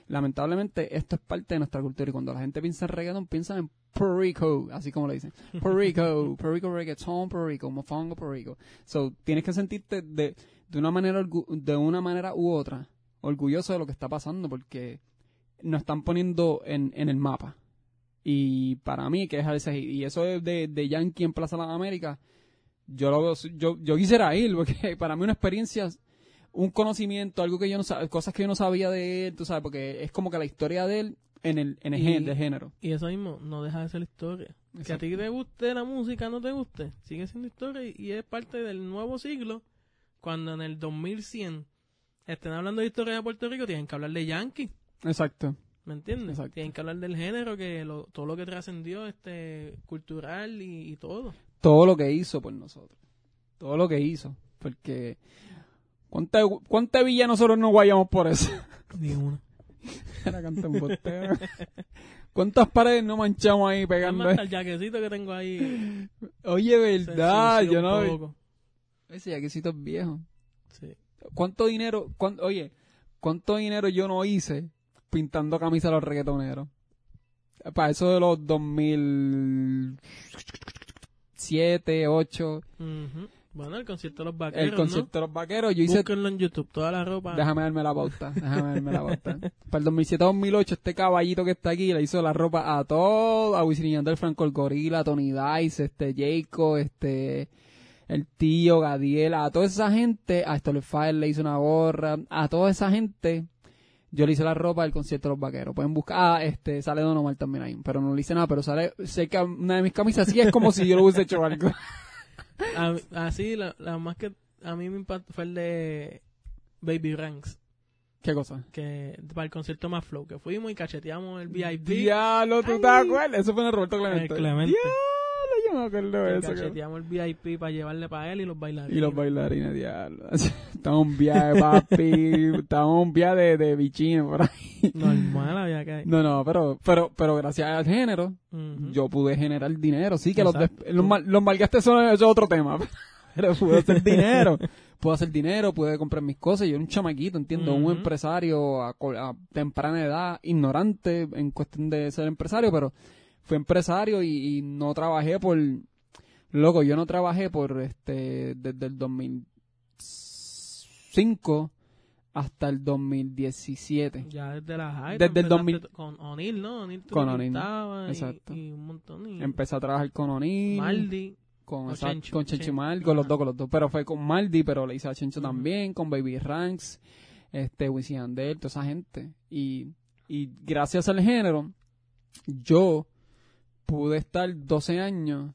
lamentablemente esto es parte de nuestra cultura y cuando la gente piensa en reggaeton piensa en Puerto Rico, así como lo dicen. Puerto Rico, Puerto Rico reggaeton, Puerto Rico, mofongo Puerto Rico. So, tienes que sentirte de, de una manera de una manera u otra orgulloso de lo que está pasando porque nos están poniendo en, en el mapa. Y para mí, que es a veces, y eso es de, de Yankee en Plaza de las Américas, yo lo yo, yo quisiera ir, porque para mí una experiencia un conocimiento, algo que yo no sabía, cosas que yo no sabía de él, tú sabes, porque es como que la historia de él en el, en el de género. Y eso mismo, no deja de ser historia. Que a ti te guste la música, no te guste, sigue siendo historia y, es parte del nuevo siglo, cuando en el 2100 estén hablando de historia de Puerto Rico, tienen que hablar de Yankee. Exacto. ¿Me entiendes? Tienen que hablar del género, que todo lo que trascendió este cultural y, y todo. Todo lo que hizo por nosotros. Todo lo que hizo. Porque ¿Cuánta, cuánta villa nosotros no guayamos por eso? Ni una. ¿Cuántas paredes no manchamos ahí pegando? Hasta el jaquecito que tengo ahí. Oye, verdad, yo no. Ese jaquecito es viejo. Sí. ¿Cuánto dinero, oye, cuánto dinero yo no hice pintando camisas a los reggaetoneros? Para eso de los 2007, 2008. Bueno, el concierto de los vaqueros. El concierto de los vaqueros. Yo hice. Búsquenlo en YouTube, toda la ropa. Déjame darme la pauta. Déjame darme la pauta. Para el 2007-2008, este caballito que está aquí le hizo la ropa a todo. A Wisin y Yandel, Franco el Gorila, Tony Dice, este, Jacob, este, el tío, Gadiel, a toda esa gente. A Fire le hizo una gorra. A toda esa gente. Yo le hice la ropa del concierto de los vaqueros. Pueden buscar, ah, este, sale Don Omar también ahí. Pero no le hice nada, pero sale, sé que una de mis camisas sí es como si yo lo hubiese hecho algo. Así, la, la, más que a mí me impactó fue el de Baby Ranks. ¿Qué cosa? Que para el concierto más flow, que fuimos y cacheteamos el VIP. Diablo, ¿tú te acuerdas? Eso fue en el Roberto Clemente. El Clemente. Diablo, yo me acuerdo de eso. Cacheteamos el VIP para llevarle para él y los bailarines. Y los bailarines, diablo. Estamos un viaje, papi. Estamos un viaje de, de bichines por ahí. Normal había que No, no, pero, pero, pero gracias al género, yo pude generar dinero. Sí, que los, los, mal, los malgastes son eso es otro tema. Pero pude hacer dinero. puedo hacer dinero, pude comprar mis cosas. Yo era un chamaquito, entiendo, un empresario a, temprana edad, ignorante en cuestión de ser empresario, pero fui empresario y, no trabajé por... Loco, yo no trabajé por este desde el 2005 hasta el 2017. Ya desde la high. Desde el 2000. Con O'Neill, ¿no? con O'Neill. Exacto. Y, un montón. Empecé a trabajar con O'Neill. Maldi con, Chencho, con con los dos, con los dos. Pero fue con Maldi, pero le hice a Chencho también, con Baby Ranks, este, Wisin Andel, toda esa gente. Y, y gracias al género, yo pude estar 12 años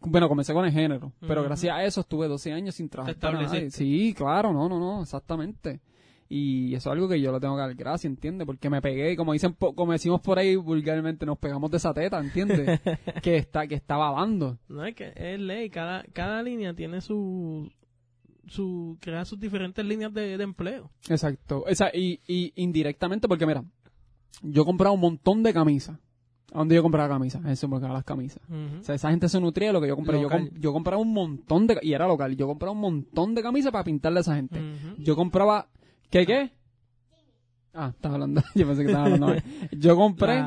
bueno, comencé con el género, pero gracias a eso estuve 12 años sin trabajar. Sí, claro, no, no, no, exactamente. Y eso es algo que yo lo tengo que dar gracias, ¿entiendes? Porque me pegué, como dicen, como decimos por ahí vulgarmente, nos pegamos de esa teta, ¿entiendes? que está, que está babando. No, es que es ley, cada, cada línea tiene su, su, crea sus diferentes líneas de, empleo. Exacto. Esa, y, y indirectamente, porque mira, yo he comprado un montón de camisas. ¿A dónde yo compraba camisas? Eso me las camisas. O sea, esa gente se nutría de lo que yo compré. Yo, yo, compraba un montón de... Y era local. Yo compraba un montón de camisas para pintarle a esa gente. Yo compraba ¿Qué qué? Ah, estaba hablando. Yo pensé que estaba hablando. Yo compré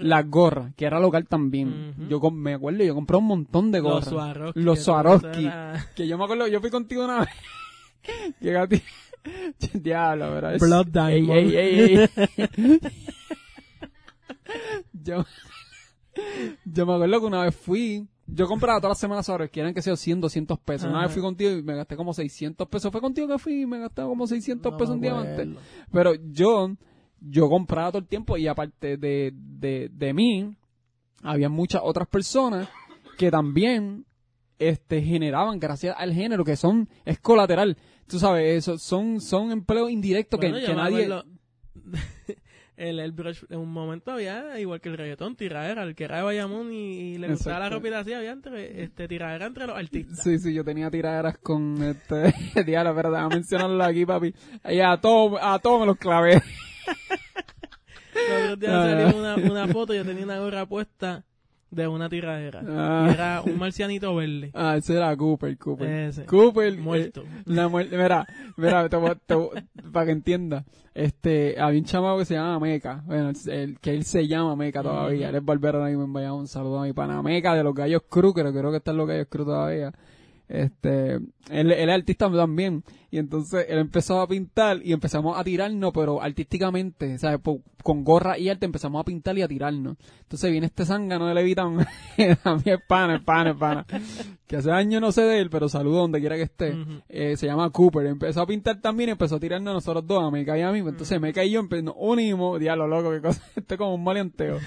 las gorras. que era local también. Yo me acuerdo, yo compré un montón de gorras. Los Swarovski. Que yo me acuerdo, yo fui contigo una vez. Llega a ti. Diablo, ¿verdad? Blood Diamond. Ey, ey, ey, yo, yo me acuerdo que una vez fui yo compraba todas las semanas ahora, quieren que sea 100, 200 pesos. Una vez fui contigo y me gasté como 600 pesos. Fue contigo que fui y me gasté como 600 pesos en diamante. Pero yo, yo compraba todo el tiempo y aparte de, de, de mí, había muchas otras personas que también este generaban gracias al género que son es colateral tú sabes eso son son empleos indirectos que, que nadie el brush, en un momento había, igual que el reggaetón, tiradera, el que era de Bayamón y, le gustaba la ropita así, había entre, este, tiradera entre los artistas. Sí, sí, yo tenía tiraderas con este, diablo, verdad, mencionarlo aquí, papi. Y a todos, a todos me los clavé. Los otros días salió una, una foto, yo tenía una gorra puesta de una tiradera. Ah. era un marcianito verde. Ah, ese era Cooper, Cooper. Ese. Cooper. Muerto. Eh, la muerte, mira, mira, para que entienda. Este, había un chamaco que se llama Meca. Bueno, el, que él se llama Meca todavía. Él es barbero ahora mismo en Un saludo a mi pana Meca de los Gallos Cruz, creo, creo que está en los Gallos Cruz todavía. Este, él, él es artista también. Y entonces él empezó a pintar y empezamos a tirarnos, pero artísticamente, ¿sabes? Con gorra y arte empezamos a pintar y a tirarnos. Entonces viene este zángano de Levitán, a mí es pana, es pana, es pana. Que hace años no sé de él, pero saludo donde quiera que esté. eh, se llama Cooper. Empezó a pintar también y empezó a tirarnos a nosotros dos, a Meca y a mí. Entonces me Meca y yo nos unimos, diablo loco, qué cosa, esto es como un maleanteo.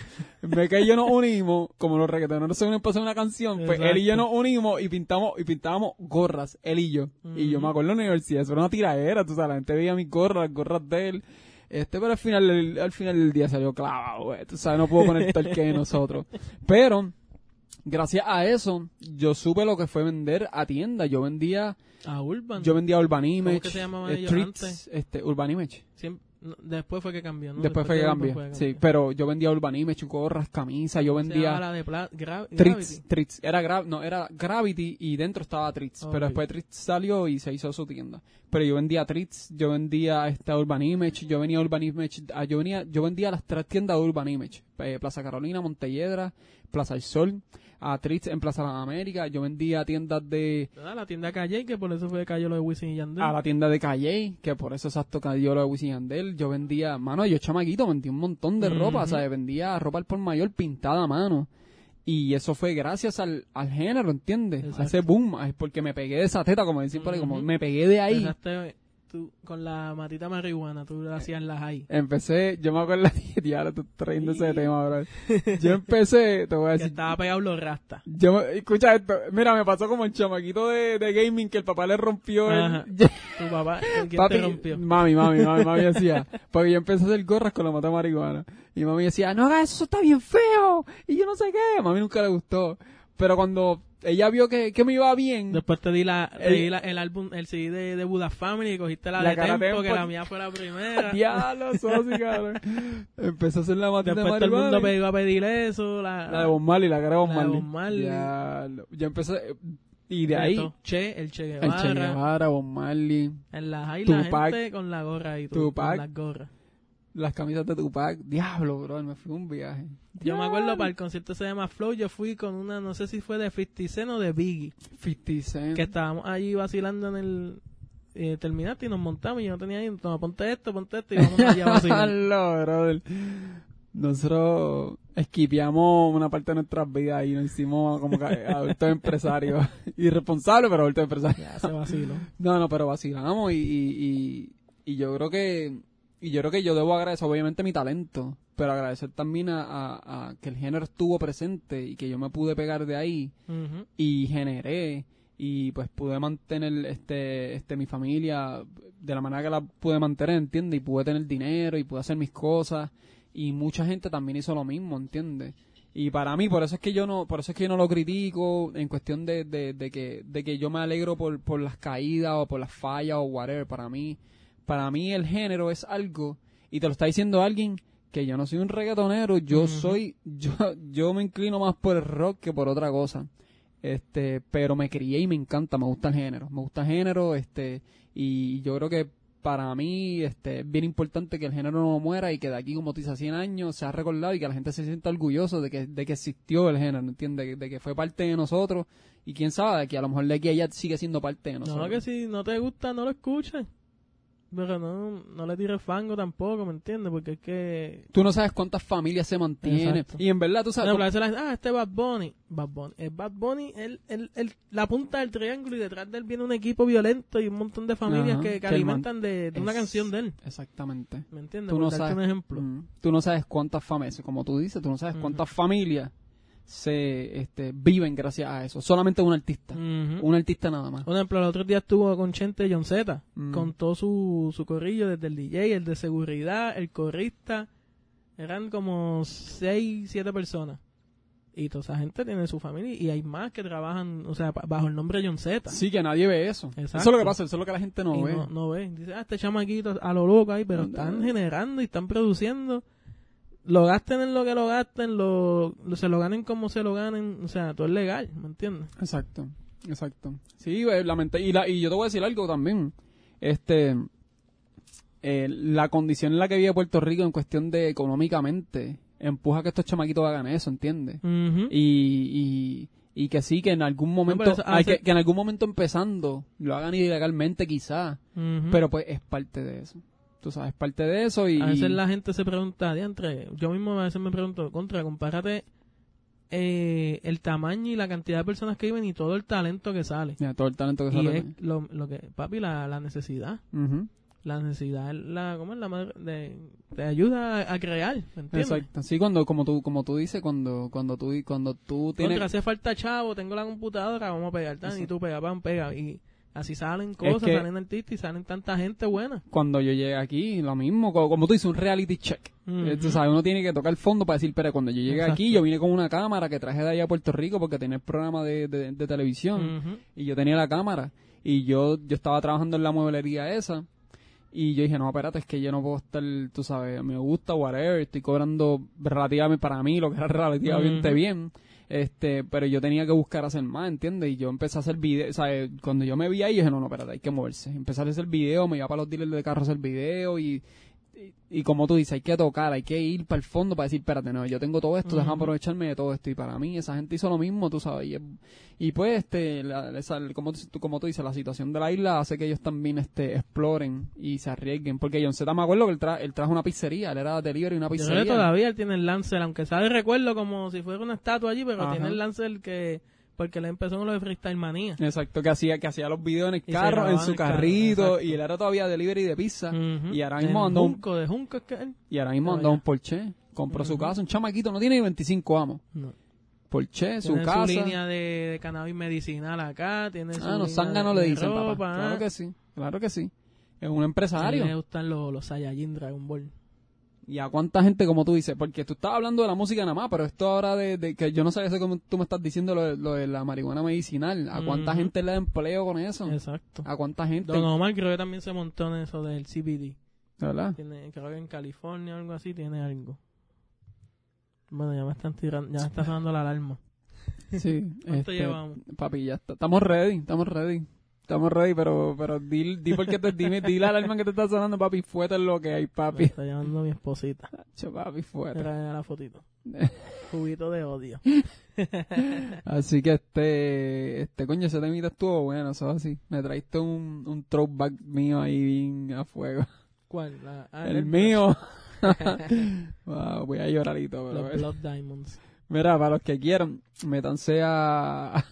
Meca y yo nos unimos, como los reggaetoneros se unen para hacer una canción, pues él y yo nos unimos y pintamos, y pintábamos gorras, él y yo. Y yo me acuerdo en la universidad eso era una tiradera, tú sabes, la gente veía mis gorras, las gorras de él. Este, pero al final, al final del día salió clavado, güey. Tú sabes, no puedo conectar que nosotros. Pero, gracias a eso, yo supe lo que fue vender a tienda. Yo vendía... A Urban. Yo vendía Urban Image. ¿Cómo se llamaba ellos antes? Este, Urban Image. Siempre, después fue que cambió, ¿no? Después, fue que cambió. Sí, pero yo vendía Urban Image, gorras, camisas, yo vendía... la de Tritz, era gra no, era Gravity y dentro estaba Tritz, pero después Tritz salió y se hizo su tienda. Pero yo vendía Tritz, yo vendía esta Urban Image, yo venía Urban Image, ah, yo venía, yo vendía las tres tiendas de Urban Image, eh, Plaza Carolina, Montelledra, Plaza del Sol, a Trix en Plaza de las Américas, yo vendía tiendas de... A la tienda Calle, que por eso fue que cayó lo de Wisin y Yandel. A la tienda de Calle, que por eso exacto cayó lo de Wisin y Yandel. Yo vendía, mano, yo chamaquito, vendía un montón de ropa, o sea, vendía ropa al por mayor pintada a mano. Y eso fue gracias al, al género, ¿entiendes? A ese boom, porque me pegué de esa teta, como decir por ahí, como me pegué de ahí. Tú, con la matita marihuana, tú hacías las ahí. Empecé, yo me acuerdo, ahora tú trayendo ese tema, bro. Yo empecé, te voy a decir. Que estaba pegado los rastas. Yo, escucha esto, mira, me pasó como el chamaquito de, de gaming que el papá le rompió el... tu papá, ¿quién te rompió? Mami, mami, mami, mami decía, porque yo empecé a hacer gorras con la mata marihuana. Y mami decía, no hagas eso, está bien feo. Y yo no sé qué. A mami nunca le gustó. Pero cuando ella vio que, que me iba bien. Después te di, la, el, el álbum, el CD de, de Buda Family y cogiste la, de Tempo, que la mía fue la primera. Diablo, sosi, cabrón. Empezó a hacer la matita Después todo el mundo me iba a pedir eso. La, la de Bon Marley, la cara de Bon la Marley. De Bon Marley. Ya, yo empecé... Y de ahí... Che, el Che Guevara. El Che Guevara, Bon Marley. En la high la gente con la gorra y todo. Tupac. Con las gorras las camisas de Tupac. Diablo, bro, me fui un viaje. Yo me acuerdo para el concierto se llama Flow, yo fui con una, no sé si fue de 50 Cent o de Biggie. 50 Cent. Que estábamos allí vacilando en el... Eh, terminaste y nos montamos y yo no tenía ahí, toma, ponte esto, ponte esto y vamos allá a vacilar. brother. Nosotros esquipeamos una parte de nuestras vidas y nos hicimos como que adultos empresarios. Irresponsables, pero adultos empresarios. Ya se vaciló. No, no, pero vacilamos y, y, y, y yo creo que y yo creo que yo debo agradecer obviamente mi talento, pero agradecer también a, a, a que el género estuvo presente y que yo me pude pegar de ahí y generé y pues pude mantener este este mi familia de la manera que la pude mantener, ¿entiendes? Y pude tener dinero y pude hacer mis cosas y mucha gente también hizo lo mismo, ¿entiendes? Y para mí, por eso es que yo no, por eso es que yo no lo critico en cuestión de, de, de que, de que yo me alegro por, por las caídas o por las fallas o whatever. Para mí, para mí el género es algo, y te lo está diciendo alguien que yo no soy un reggaetonero, yo soy, yo, yo me inclino más por el rock que por otra cosa. Este, pero me crié y me encanta, me gusta el género, me gusta el género, este, y yo creo que para mí, este, es bien importante que el género no muera y que de aquí como tú dices, 100 años sea recordado y que la gente se sienta orgulloso de que, de que existió el género, ¿entiendes? De que fue parte de nosotros y quién sabe, que a lo mejor de aquí a allá sigue siendo parte de nosotros. No, que si no te gusta, no lo escuches. Pero no, no le tires fango tampoco, ¿me entiendes? Porque es que... Tú no sabes cuántas familias se mantienen. Exacto. Y en verdad tú sabes... No, pero a veces la gente, ah, este Bad Bunny. Bad Bunny. El Bad Bunny, el, el, el- la punta del triángulo y detrás de él viene un equipo violento y un montón de familias Ajá, que, que que alimentan de, de una Es- canción de él. Exactamente. ¿Me entiendes? Tú Por no sabes, un ejemplo. Mm. tú no sabes cuántas familias, como tú dices, tú no sabes cuántas familias se este, viven gracias a eso. Solamente un artista. Un artista nada más. Por ejemplo, el otro día estuvo con Chente John Z, Mm. con todo su, su corrillo, desde el DJ, el de seguridad, el corrista. Eran como seis, siete personas. Y toda esa gente tiene su familia y hay más que trabajan, o sea, bajo el nombre John Z. Sí, que nadie ve eso. Exacto. Eso es lo que pasa, eso es lo que la gente no y ve. no, no ve. Dice, ah, este chamaquito a lo loco ahí, pero están generando y están produciendo. Lo gasten en lo que lo gasten, lo, lo- se lo ganen como se lo ganen, o sea, todo es legal, ¿me entiendes? Exacto, exacto. Sí, eh, lamenta- y, la, y yo te voy a decir algo también. Este, eh, la condición en la que vive Puerto Rico en cuestión de económicamente empuja a que estos chamaquitos hagan eso, ¿entiendes? Y, y, y que sí, que en algún momento, eso hay que, que en algún momento empezando lo hagan ilegalmente quizás, pero pues es parte de eso. Tú sabes, es parte de eso y... A veces la gente se pregunta, diantre, yo mismo a veces me pregunto, contra, compárate eh, el tamaño y la cantidad de personas que viven y todo el talento que sale. Todo el talento que Y sale. es lo, lo que, papi, la, la necesidad. Ujú. La necesidad es la, ¿cómo es la madre? De, te ayuda a, a crear, ¿me entiendes? Exacto. Sí, cuando, como tú, como tú dices, cuando, cuando tú, cuando tú tienes... Contra, hace falta chavo, tengo la computadora, vamos a pegar, tan, y tú pega, pam, pega. Y así salen cosas, que- salen artistas y salen tanta gente buena. Cuando yo llegué aquí, lo mismo, co- como, tú dices, un reality check. Tú sabes, uno tiene que tocar el fondo para decir, pero cuando yo llegué Exacto. aquí, yo vine con una cámara que traje de allá a Puerto Rico porque tenía el programa de, de, de televisión. Y yo tenía la cámara y yo yo estaba trabajando en la mueblería esa y yo dije no espérate es que yo no puedo estar tú sabes me gusta whatever estoy cobrando relativamente para mí lo que era relativamente bien este pero yo tenía que buscar hacer más ¿entiendes? y yo empecé a hacer videos o sea, cuando yo me vi ahí dije no no espérate hay que moverse empecé a hacer video me iba para los dealers de carros a hacer video y y como tú dices, hay que tocar, hay que ir para el fondo para decir, espérate, no, yo tengo todo esto, déjame aprovecharme de todo esto. Y para mí, esa gente hizo lo mismo, tú sabes. Y, pues, este, como, como tú dices, la situación de la isla hace que ellos también este, exploren y se arriesguen. Porque John Z me acuerdo que él, tra él trajo una pizzería, él era delivery una pizzería. todavía él tiene el Lancer, aunque sabe recuerdo como si fuera una estatua allí, pero tiene el Lancer que porque él empezó con lo de Freestyle Manía. Exacto, que hacía, que hacía los videos en el carro, en su carrito, y él era todavía delivery de pizza. Y ahora mismo andó un... de Junco, es que Y ahora mismo anda un Porsche. Compró su casa, un chamaquito, no tiene ni 25 amos. No. Porsche, su casa. su línea de, cannabis medicinal acá, tiene su Ah, no, Sanga le dicen, papá. Claro que sí, claro que sí. Es un empresario. A mí me gustan los, los Saiyajin Dragon Ball. ¿Y a cuánta gente, como tú dices? Porque tú estás hablando de la música nada más, pero esto ahora de, que yo no sé cómo tú me estás diciendo lo de, la marihuana medicinal. ¿A cuánta gente le da empleo con eso? Exacto. ¿A cuánta gente? Don Omar creo que también se montó en eso del CBD. ¿Verdad? Tiene, creo que en California o algo así tiene algo. Bueno, ya me están tirando, ya me está sonando la alarma. Sí. ¿Cuánto este, llevamos? Papi, ya está. Estamos ready, estamos ready. Estamos ready, pero, pero di, di te, dime, dile al alma que te está sonando, papi, fuerte lo que hay, papi. Me está llamando mi esposita. Che, papi, fuerte. Era la fotito. Juguito de odio. así que este, este coño, ese temita estuvo bueno, eso así. Me traiste un, un throwback mío ahí bien a fuego. ¿Cuál? Ah, el, mío. wow, voy a llorarito, pero. Los Blood Diamonds. Mira, para los que quieran, métanse a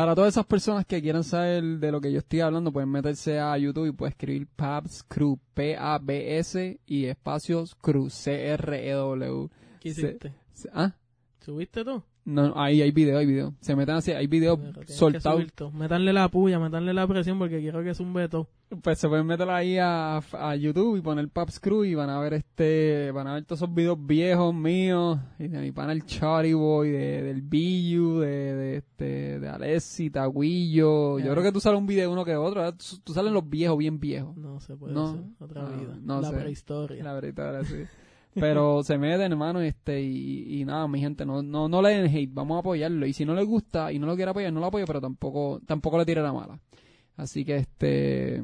para todas esas personas que quieran saber de lo que yo estoy hablando, pueden meterse a YouTube y pueden escribir Pabs Crew, P-A-B-S y espacios Crew, C-R-E-W. ¿Qué hiciste? ¿Ah? ¿Subiste tú? No, ahí hay video, hay video. Se meten así, hay video soltados. Metanle la puya, metanle la presión porque quiero que es un veto. Pues se pueden meter ahí a, a, YouTube y poner Paps Crew y van a ver este, van a ver todos esos videos viejos míos y de mi pana el Charity Boy, de, del Billu, de, de este, de Alessi, Taguillo. Yo creo que tú sales un video uno que otro, tú, sales los viejos, bien viejos. No se puede no, otra ah, vida. No, la prehistoria. La prehistoria, sí. Pero se meten, hermano, este, y, y, nada, mi gente, no, no, no le den hate, vamos a apoyarlo. Y si no le gusta y no lo quiere apoyar, no lo apoyo, pero tampoco, tampoco le tire la mala. Así que este,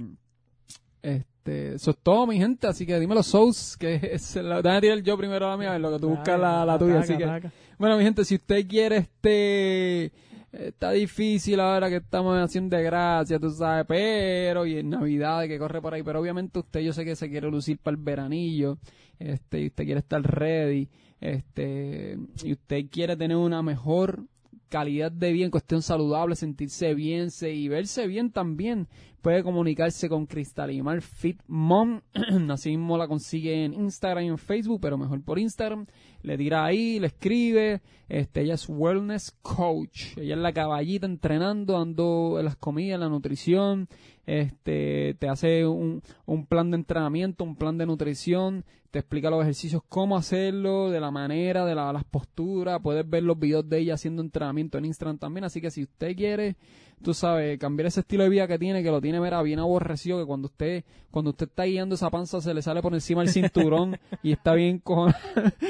este, eso es todo, mi gente. Así que dime los Souls, que es, la, a tirar yo primero la mía, lo que tú buscas la, la tuya. así que, bueno, mi gente, si usted quiere este, está difícil ahora que estamos haciendo de gracia, tú sabes, pero y en Navidad que corre por ahí, pero obviamente usted yo sé que se quiere lucir para el veranillo, este, y usted quiere estar ready, este, y usted quiere tener una mejor calidad de vida en cuestión saludable, sentirse bien y verse bien también. Puede comunicarse con Cristalimar Fit Mom. Así mismo la consigue en Instagram y en Facebook, pero mejor por Instagram. Le tira ahí, le escribe. Este, ella es Wellness Coach. Ella es la caballita entrenando, dando las comidas, la nutrición. Este, te hace un, un plan de entrenamiento, un plan de nutrición te explica los ejercicios, cómo hacerlo, de la manera, de las posturas. Puedes ver los videos de ella haciendo entrenamiento en Instagram también. Así que si usted quiere tú sabes, cambiar ese estilo de vida que tiene, que lo tiene, mira, bien aborrecido, que cuando usted, cuando usted está guiando esa panza se le sale por encima el cinturón y está bien con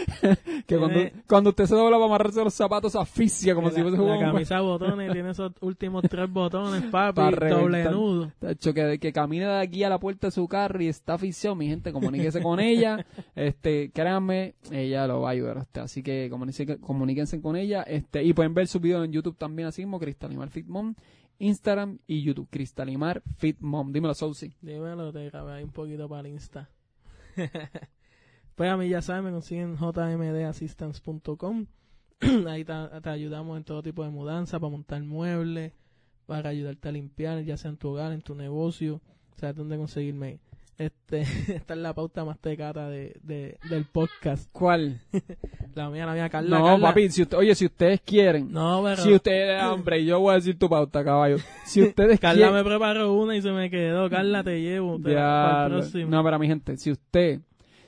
que cuando, cuando usted se dobla para amarrarse los zapatos asfixia como si fuese La camisa botones, tiene esos últimos tres botones, papi, doble nudo. hecho, que, que camine de aquí a la puerta de su carro y está asfixiado, mi gente, comuníquese con ella, este, créanme, ella lo va a ayudar a usted, así que comuníquense, comuníquense con ella, este, y pueden ver su video en YouTube también así mismo, Cristal Animal Fitmon, Instagram y YouTube. Cristalimar Fit Mom. Dímelo, Sousi. Dímelo, te grabé ahí un poquito para el Insta. pues a mí ya saben, me consiguen jmdassistance.com. ahí te, ayudamos en todo tipo de mudanza, para montar muebles, para ayudarte a limpiar, ya sea en tu hogar, en tu negocio. Sabes dónde conseguirme este, esta es la pauta más tecata de, de, del podcast. ¿Cuál? la mía, la mía, Carla. No, papi, si oye, si ustedes quieren. No, pero... Si ustedes, hombre, yo voy a decir tu pauta, caballo. Si ustedes Carla me preparó una y se me quedó. Carla, te llevo. Ya, no, pero mi gente, si usted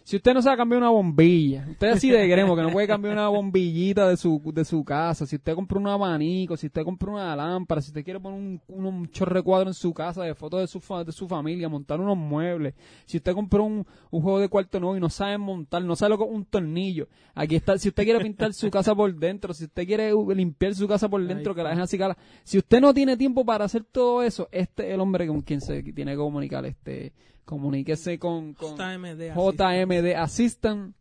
si usted no sabe cambiar una bombilla, usted así de gremo que no puede cambiar una bombillita de su, de su casa, si usted compra un abanico, si usted compra una lámpara, si usted quiere poner un, un, chorre cuadro en su casa de fotos de su, de su familia, montar unos muebles, si usted compró un, un juego de cuarto nuevo y no sabe montar, no sabe lo que un tornillo, aquí está, si usted quiere pintar su casa por dentro, si usted quiere limpiar su casa por dentro, que la dejen así cara, si usted no tiene tiempo para hacer todo eso, este es el hombre con quien se tiene que comunicar, este, comuníquese con, con JMD, JMD Assistant.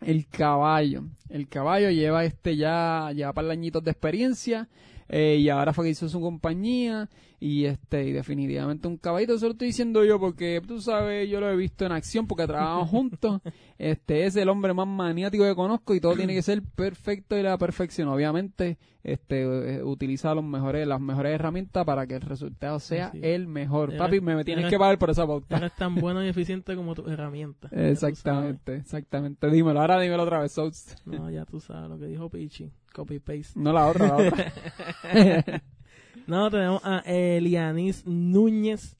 El caballo. El caballo lleva este ya, ya para añitos de experiencia. Eh, y ahora fue que hizo su compañía y este y definitivamente un caballito. Eso lo estoy diciendo yo porque tú sabes yo lo he visto en acción porque trabajamos juntos. Este es el hombre más maniático que conozco y todo tiene que ser perfecto y la perfección. Obviamente este eh, utiliza los mejores las mejores herramientas para que el resultado sea el mejor. Papi me, tienes que pagar por esa pauta. eres tan bueno y eficiente como tu herramienta. Exactamente exactamente. Dímelo ahora dímelo otra vez no ya tú sabes lo que dijo Pichi copy paste no la otra la otra no, tenemos a Elianis Núñez.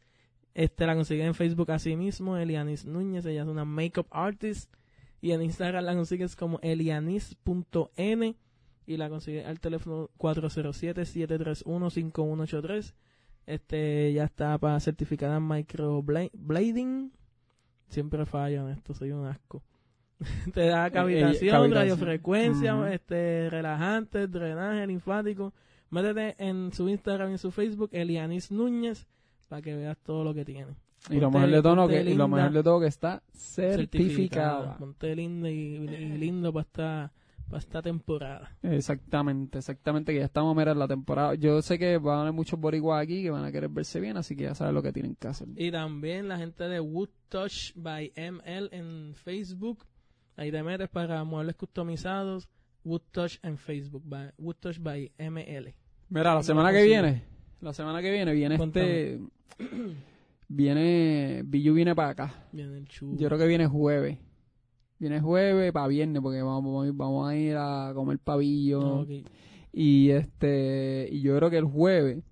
Este la consigue en Facebook así mismo, Elianis Núñez. Ella es una makeup artist. Y en Instagram la consigues como elianis.n. Y la consigue al teléfono 407-731-5183. Este ya está para certificada en microblading. Siempre fallo en esto, soy un asco. Te da eh, cavitación, radiofrecuencia, este, relajante, drenaje linfático Métete en su Instagram y en su Facebook, Elianis Núñez, para que veas todo lo que tiene. Y lo, mejor de todo que, y lo mejor de todo que está certificada. Ponte lindo y, lindo para esta, para esta temporada. Exactamente, exactamente, que ya estamos a la temporada. Yo sé que van a haber muchos boricuas aquí que van a querer verse bien, así que ya sabes lo que tienen que hacer. Y también la gente de Wood Touch by ML en Facebook. Ahí te metes para muebles customizados Wood Touch en Facebook, by, Wood Touch by ML. Mira, la semana que viene, la semana que viene viene este, viene, Billu viene para acá. Viene el Yo creo que viene jueves. Viene jueves para viernes porque vamos, vamos a ir a comer pavillo. Y este, y yo creo que el jueves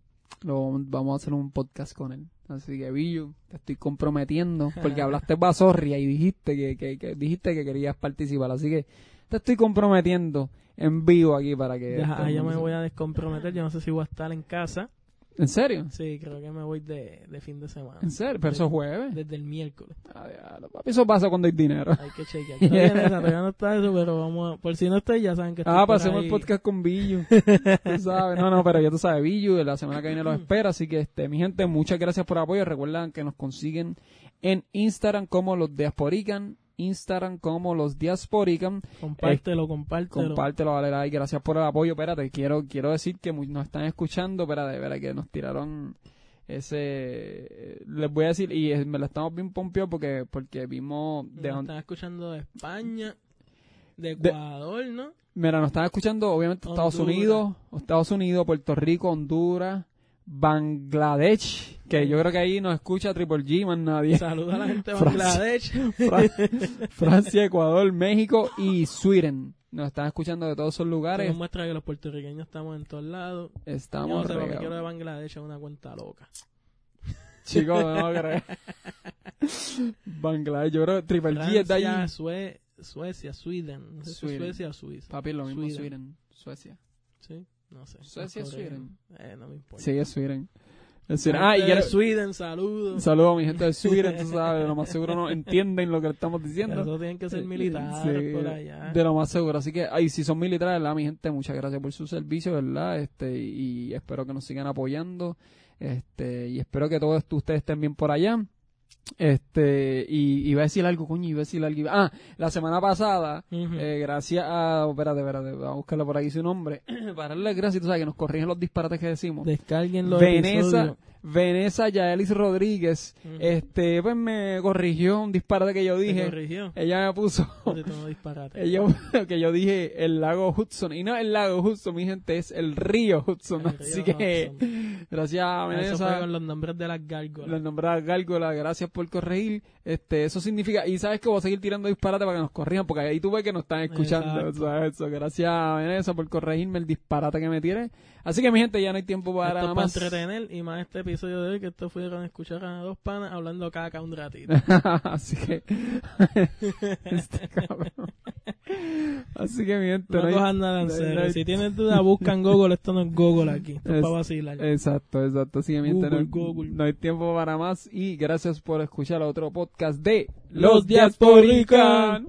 lo, vamos a hacer un podcast con él. Así que Billu, te estoy comprometiendo porque hablaste basorria y dijiste que, que, que dijiste que querías participar. Así que te estoy comprometiendo en vivo aquí para que... Ya, yo me voy a descomprometer, yo no sé si voy a estar en casa. ¿En serio? Sí, creo que me voy de, de fin de semana. ¿En serio? ¿Pero eso es jueves? Desde el miércoles. Ah, papi, eso pasa cuando hay dinero. Hay que chequear. Todavía, todavía no está eso, pero vamos a, Por si no está, ya saben que Ah, pasemos el podcast con Billu. tú sabes. No, no, pero ya tú sabes, Billu, la semana que viene los espera. Así que, este, mi gente, muchas gracias por el apoyo. Recuerden que nos consiguen en Instagram como los Diasporican Instagram como los Diasporican. Compártelo, eh, compártelo. Compártelo, vale, gracias por el apoyo. Espérate, quiero, quiero decir que nos están escuchando, espérate, verdad que nos tiraron ese les voy a decir y me lo estamos bien pompeados porque porque vimos de nos están escuchando de España de Ecuador no mira nos están escuchando obviamente Estados Unidos Estados Unidos Puerto Rico Honduras Bangladesh, que yo creo que ahí nos escucha Triple G, más nadie. Saluda a la gente de Bangladesh. Francia, Ecuador, México y Sweden. Nos están escuchando de todos esos lugares. Eso muestra que los puertorriqueños estamos en todos lados. Estamos Yo no sé, quiero de Bangladesh es una cuenta loca. Chicos, no creo. Bangladesh, yo creo que Triple G es de allí. Suecia, Sweden. No sé si Suecia o Suiza. Papi, lo mismo Sweden, Suecia. Sí. No sé. Suecia es Sweden. Eh, no me importa. Sí, es Sweden. Es Sweden. Ah, y Sweden, saludos. Saludos a mi gente de Sweden, tú sabes, de lo más seguro no entienden lo que estamos diciendo. Eso tienen que ser militares por allá. De lo más seguro. Así que, ay, si son militares, ¿verdad? Mi gente, muchas gracias por su servicio, ¿verdad? Este, y, espero que nos sigan apoyando. Este, y espero que todos ustedes estén bien por allá. Este, y iba a decir algo, coño, iba a decir algo. Ah, la semana pasada, eh, gracias a. Espérate, espérate, vamos a buscarlo por aquí su nombre. Para darle gracias, tú sabes que nos corrigen los disparates que decimos. Descarguen los Vanessa, Vanessa Yaelis Rodríguez, este, pues me corrigió un disparate que yo dije. corrigió? Ella me puso. ella, que yo dije el lago Hudson. Y no el lago Hudson, mi gente, es el río Hudson. Así que, gracias a Vanessa. Eso fue con los nombres de las gárgolas. Los nombres de las gárgolas, gracias por corregir. Este, eso significa, y sabes que voy a seguir tirando disparate para que nos corrijan, porque ahí tú ves que nos están escuchando. Eso. Gracias a Vanessa por corregirme el disparate que me tiene. Así que mi gente, ya no hay tiempo para nada más. Para entretener y más este episodio de hoy que esto fue con escuchar a dos panas hablando caca un ratito. Así que este cabrón. Así que mi gente, no, no cojan nada en serio. Si tienen duda, buscan Google, esto no es Google aquí, esto es, para vacilar. Exacto, exacto. Así que mi gente, no, hay tiempo para más y gracias por escuchar otro podcast de Los Diasporican.